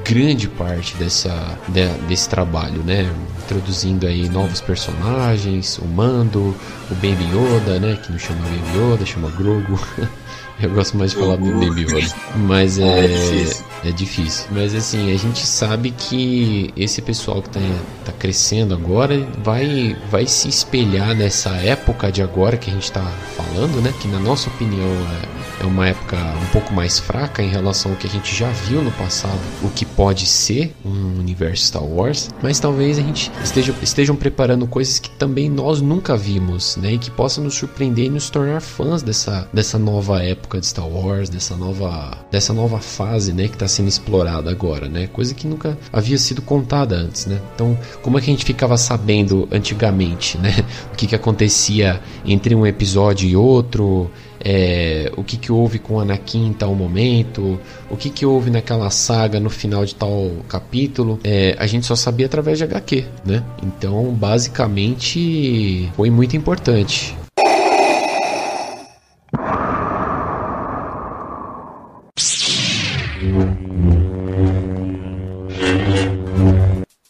grande parte dessa, de, desse trabalho, né? Introduzindo aí novos personagens, o Mando, o Baby Yoda, né? Que não chama Baby Yoda, chama Grogu. Eu gosto mais de falar do Baby Yoda. Mas é, é difícil. é, difícil. Mas assim, a gente sabe que esse pessoal que tá, tá crescendo agora vai, vai se espelhar nessa época de agora que a gente tá falando, né? Que na nossa opinião é, é uma época um pouco mais fraca em relação ao que a gente já viu no passado, o que pode ser um universo Star Wars. Mas talvez a gente esteja, estejam preparando coisas que também nós nunca vimos, né? E que possam nos surpreender e nos tornar fãs dessa, dessa nova época época de Star Wars, dessa nova, dessa nova fase, né, que está sendo explorada agora, né? Coisa que nunca havia sido contada antes, né? Então, como é que a gente ficava sabendo antigamente, né? O que que acontecia entre um episódio e outro? É, o que, que houve com Anakin em tal momento, o que, que houve naquela saga no final de tal capítulo, é, a gente só sabia através de HQ, né? Então, basicamente, foi muito importante.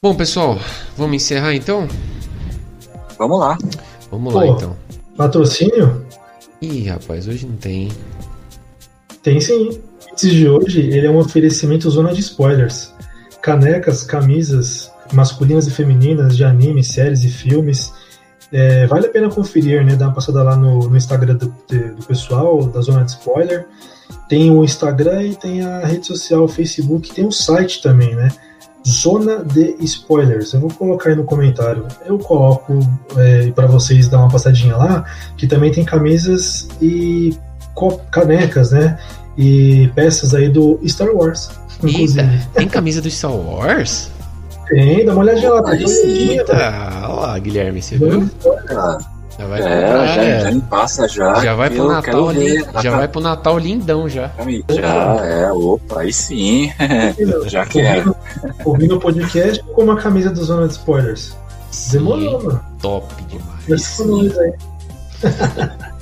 Bom, pessoal, vamos encerrar então? Vamos lá. Vamos Pô, lá então. Patrocínio? Ih, rapaz, hoje não tem. Tem sim. Esse de hoje ele é um oferecimento zona de spoilers. Canecas, camisas masculinas e femininas de anime, séries e filmes. É, vale a pena conferir, né? Dar uma passada lá no, no Instagram do, do, pessoal, da Zona de Spoiler. Tem o Instagram e tem a rede social, o Facebook, tem o site também, né? Zona de Spoilers. Eu vou colocar aí no comentário. Eu coloco é, para vocês dar uma passadinha lá, que também tem camisas e canecas, né? E peças aí do Star Wars. Inclusive. Eita, tem camisa do Star Wars? Tem, dá uma olhadinha lá. Eita, olha lá, Guilherme, você viu? Já vai é, comprar, já, é. já me passa já. Já vai pro Natal ali, já vai pro Natal lindão já. Já, é, opa, aí sim. já quero. Ouvindo o podcast com uma camisa do Zona de Spoilers. Demorou, mano. Top demais. aí.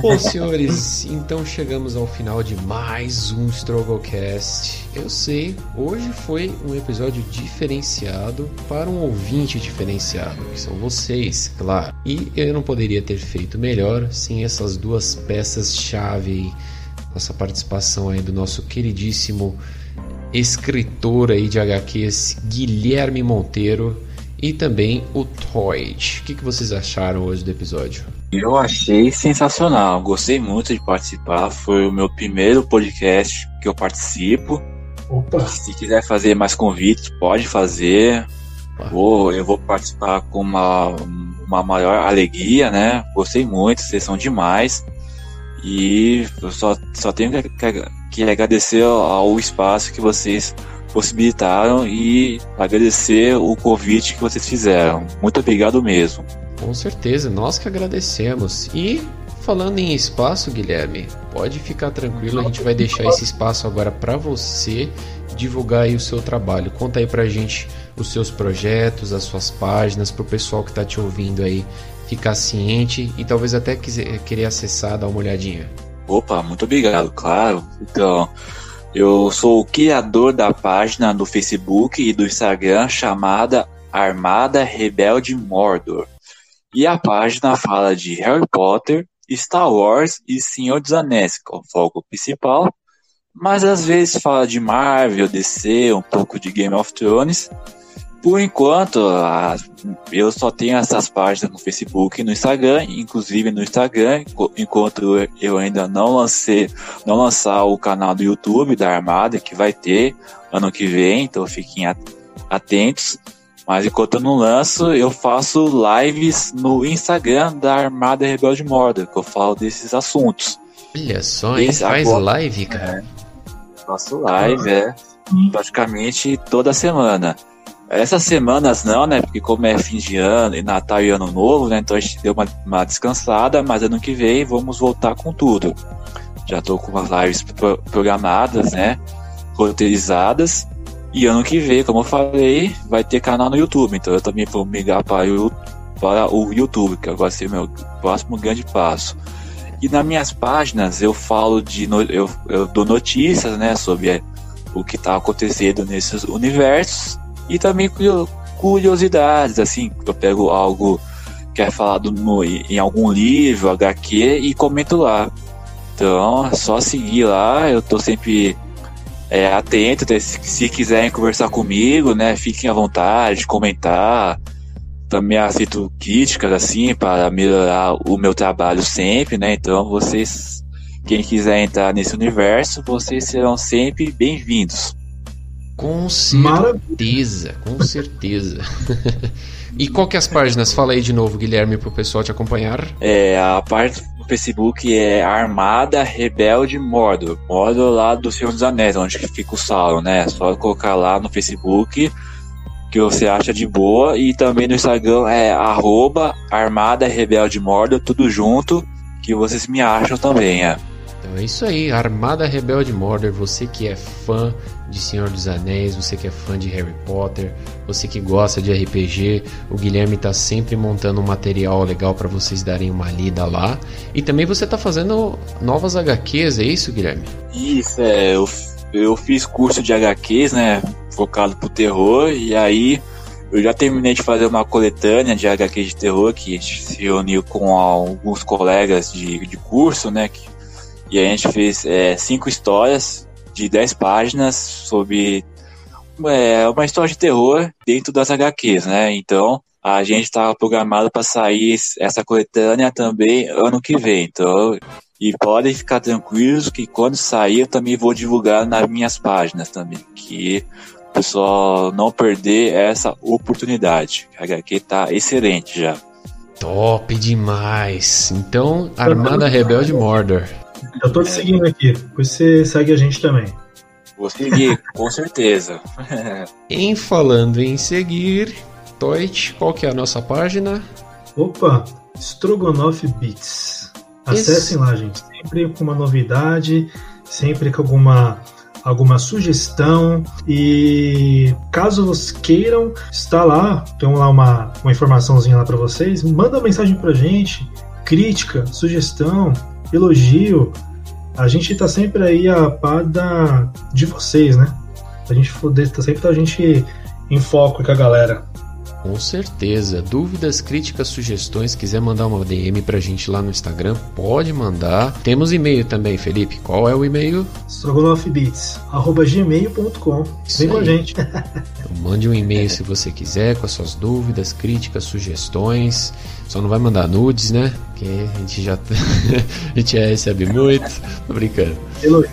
Bom, senhores, então chegamos ao final de mais um Stroglecast. Eu sei, hoje foi um episódio diferenciado para um ouvinte diferenciado, que são vocês, claro. E eu não poderia ter feito melhor sem essas duas peças-chave, nossa participação aí do nosso queridíssimo escritor aí de HQs, Guilherme Monteiro, e também o Toyd. O que vocês acharam hoje do episódio? Eu achei sensacional, gostei muito de participar. Foi o meu primeiro podcast que eu participo. Opa. Se quiser fazer mais convites, pode fazer. Vou, eu vou participar com uma, uma maior alegria, né? Gostei muito, vocês são demais. E eu só, só tenho que, que, que agradecer ao espaço que vocês possibilitaram e agradecer o convite que vocês fizeram. Muito obrigado mesmo. Com certeza, nós que agradecemos. E falando em espaço, Guilherme, pode ficar tranquilo, a gente vai deixar esse espaço agora para você divulgar aí o seu trabalho. Conta aí pra gente os seus projetos, as suas páginas, pro pessoal que tá te ouvindo aí ficar ciente e talvez até quiser, querer acessar, dar uma olhadinha. Opa, muito obrigado, claro. Então, eu sou o criador da página do Facebook e do Instagram chamada Armada Rebelde Mordor. E a página fala de Harry Potter, Star Wars e Senhor dos Anéis, que é foco principal, mas às vezes fala de Marvel, DC, um pouco de Game of Thrones. Por enquanto, eu só tenho essas páginas no Facebook e no Instagram, inclusive no Instagram, enquanto eu ainda não lancei, não lançar o canal do YouTube da Armada, que vai ter ano que vem, então fiquem atentos. Mas enquanto eu não lanço, eu faço lives no Instagram da Armada Rebelde Morda, que eu falo desses assuntos. Olha só, ele faz agora, live, cara. É, faço live, é. Praticamente toda semana. Essas semanas não, né? Porque como é fim de ano, e Natal e Ano Novo, né? Então a gente deu uma, uma descansada, mas ano que vem vamos voltar com tudo. Já tô com umas lives programadas, né? Roteirizadas. E ano que vem, como eu falei, vai ter canal no YouTube. Então eu também vou migrar para o, para o YouTube, que vai ser meu próximo grande passo. E nas minhas páginas eu falo de. Eu, eu dou notícias, né? Sobre o que está acontecendo nesses universos. E também curiosidades, assim. Eu pego algo que é falado no, em algum livro, HQ, e comento lá. Então é só seguir lá. Eu tô sempre é, atento, né? se, se quiserem conversar comigo, né, fiquem à vontade, comentar. Também aceito críticas, assim, para melhorar o meu trabalho sempre, né? Então, vocês, quem quiser entrar nesse universo, vocês serão sempre bem-vindos. Com certeza, com certeza. e qual que é as páginas? Fala aí de novo, Guilherme, para o pessoal te acompanhar. É, a parte no Facebook é Armada Rebelde Mordor. Mordor lá do Senhor dos Anéis, onde fica o Sauron, né? É só colocar lá no Facebook que você acha de boa. E também no Instagram é arroba Armada Rebelde Mordor, tudo junto, que vocês me acham também, é. Então é isso aí, Armada Rebelde Mordor, você que é fã de Senhor dos Anéis, você que é fã de Harry Potter, você que gosta de RPG, o Guilherme está sempre montando um material legal para vocês darem uma lida lá. E também você está fazendo novas HQs, é isso, Guilherme? Isso, é, eu, eu fiz curso de HQs, né, focado pro terror, e aí eu já terminei de fazer uma coletânea de HQs de terror que a gente se reuniu com alguns colegas de, de curso, né, que, e a gente fez é, cinco histórias de 10 páginas sobre é, uma história de terror dentro das HQs, né? Então, a gente estava programado para sair essa coletânea também ano que vem. Então, e podem ficar tranquilos que quando sair eu também vou divulgar nas minhas páginas também, que o pessoal não perder essa oportunidade. A HQ tá excelente já. Top demais. Então, Armada Rebelde Mordor. Eu tô te seguindo aqui, depois você segue a gente também. Vou seguir, com certeza. em falando em seguir, Toit, qual que é a nossa página? Opa, Strogonoff Beats. Acessem Esse... lá, gente. Sempre com uma novidade, sempre com alguma alguma sugestão e caso vocês queiram está lá, tem lá uma, uma informaçãozinha lá para vocês, manda uma mensagem pra gente, crítica, sugestão, elogio, a gente está sempre aí a par da, de vocês, né? A gente tá sempre a gente em foco com a galera. Com certeza. Dúvidas, críticas, sugestões, quiser mandar uma DM pra gente lá no Instagram, pode mandar. Temos e-mail também, Felipe. Qual é o e-mail? strogonoffbeats@gmail.com. Vem com a gente. então, mande um e-mail se você quiser com as suas dúvidas, críticas, sugestões. Só não vai mandar nudes, né? Que a gente já a gente já recebe muito. Tô brincando. Elogio.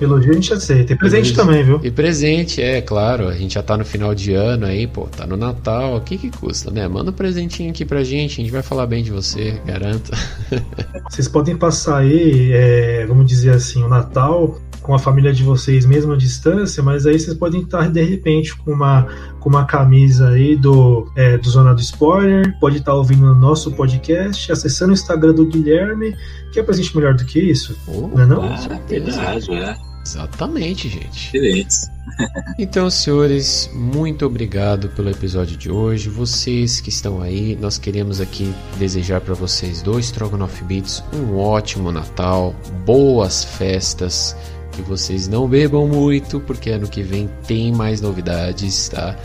Elogio a gente aceita. E presente Elogio. também, viu? E presente, é, claro. A gente já tá no final de ano aí, pô, tá no Natal. O que que custa, né? Manda um presentinho aqui pra gente, a gente vai falar bem de você, garanto. Vocês podem passar aí, é, vamos dizer assim, o Natal com a família de vocês mesmo à distância, mas aí vocês podem estar de repente com uma, com uma camisa aí do, é, do Zona do Spoiler, pode estar ouvindo o nosso podcast, acessando o Instagram do Guilherme, que é presente melhor do que isso, oh, não é não? Verdade, é. Exatamente, gente. Excelentes. então, senhores, muito obrigado pelo episódio de hoje. Vocês que estão aí, nós queremos aqui desejar para vocês dois Strogonoff Beats um ótimo Natal, boas festas, que vocês não bebam muito, porque ano que vem tem mais novidades, tá?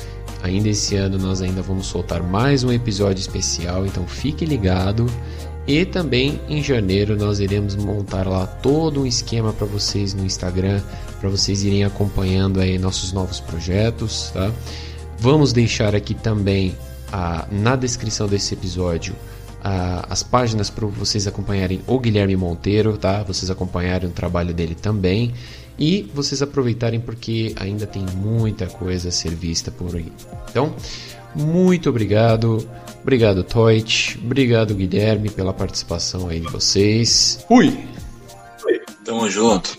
Ainda esse ano nós ainda vamos soltar mais um episódio especial, então fique ligado. E também em janeiro nós iremos montar lá todo um esquema para vocês no Instagram, para vocês irem acompanhando aí nossos novos projetos, tá? Vamos deixar aqui também a, na descrição desse episódio as páginas para vocês acompanharem o Guilherme Monteiro, tá? Vocês acompanharem o trabalho dele também e vocês aproveitarem porque ainda tem muita coisa a ser vista por aí. Então, muito obrigado. Obrigado, Toit. Obrigado, Guilherme, pela participação aí de vocês. Fui! Tamo junto.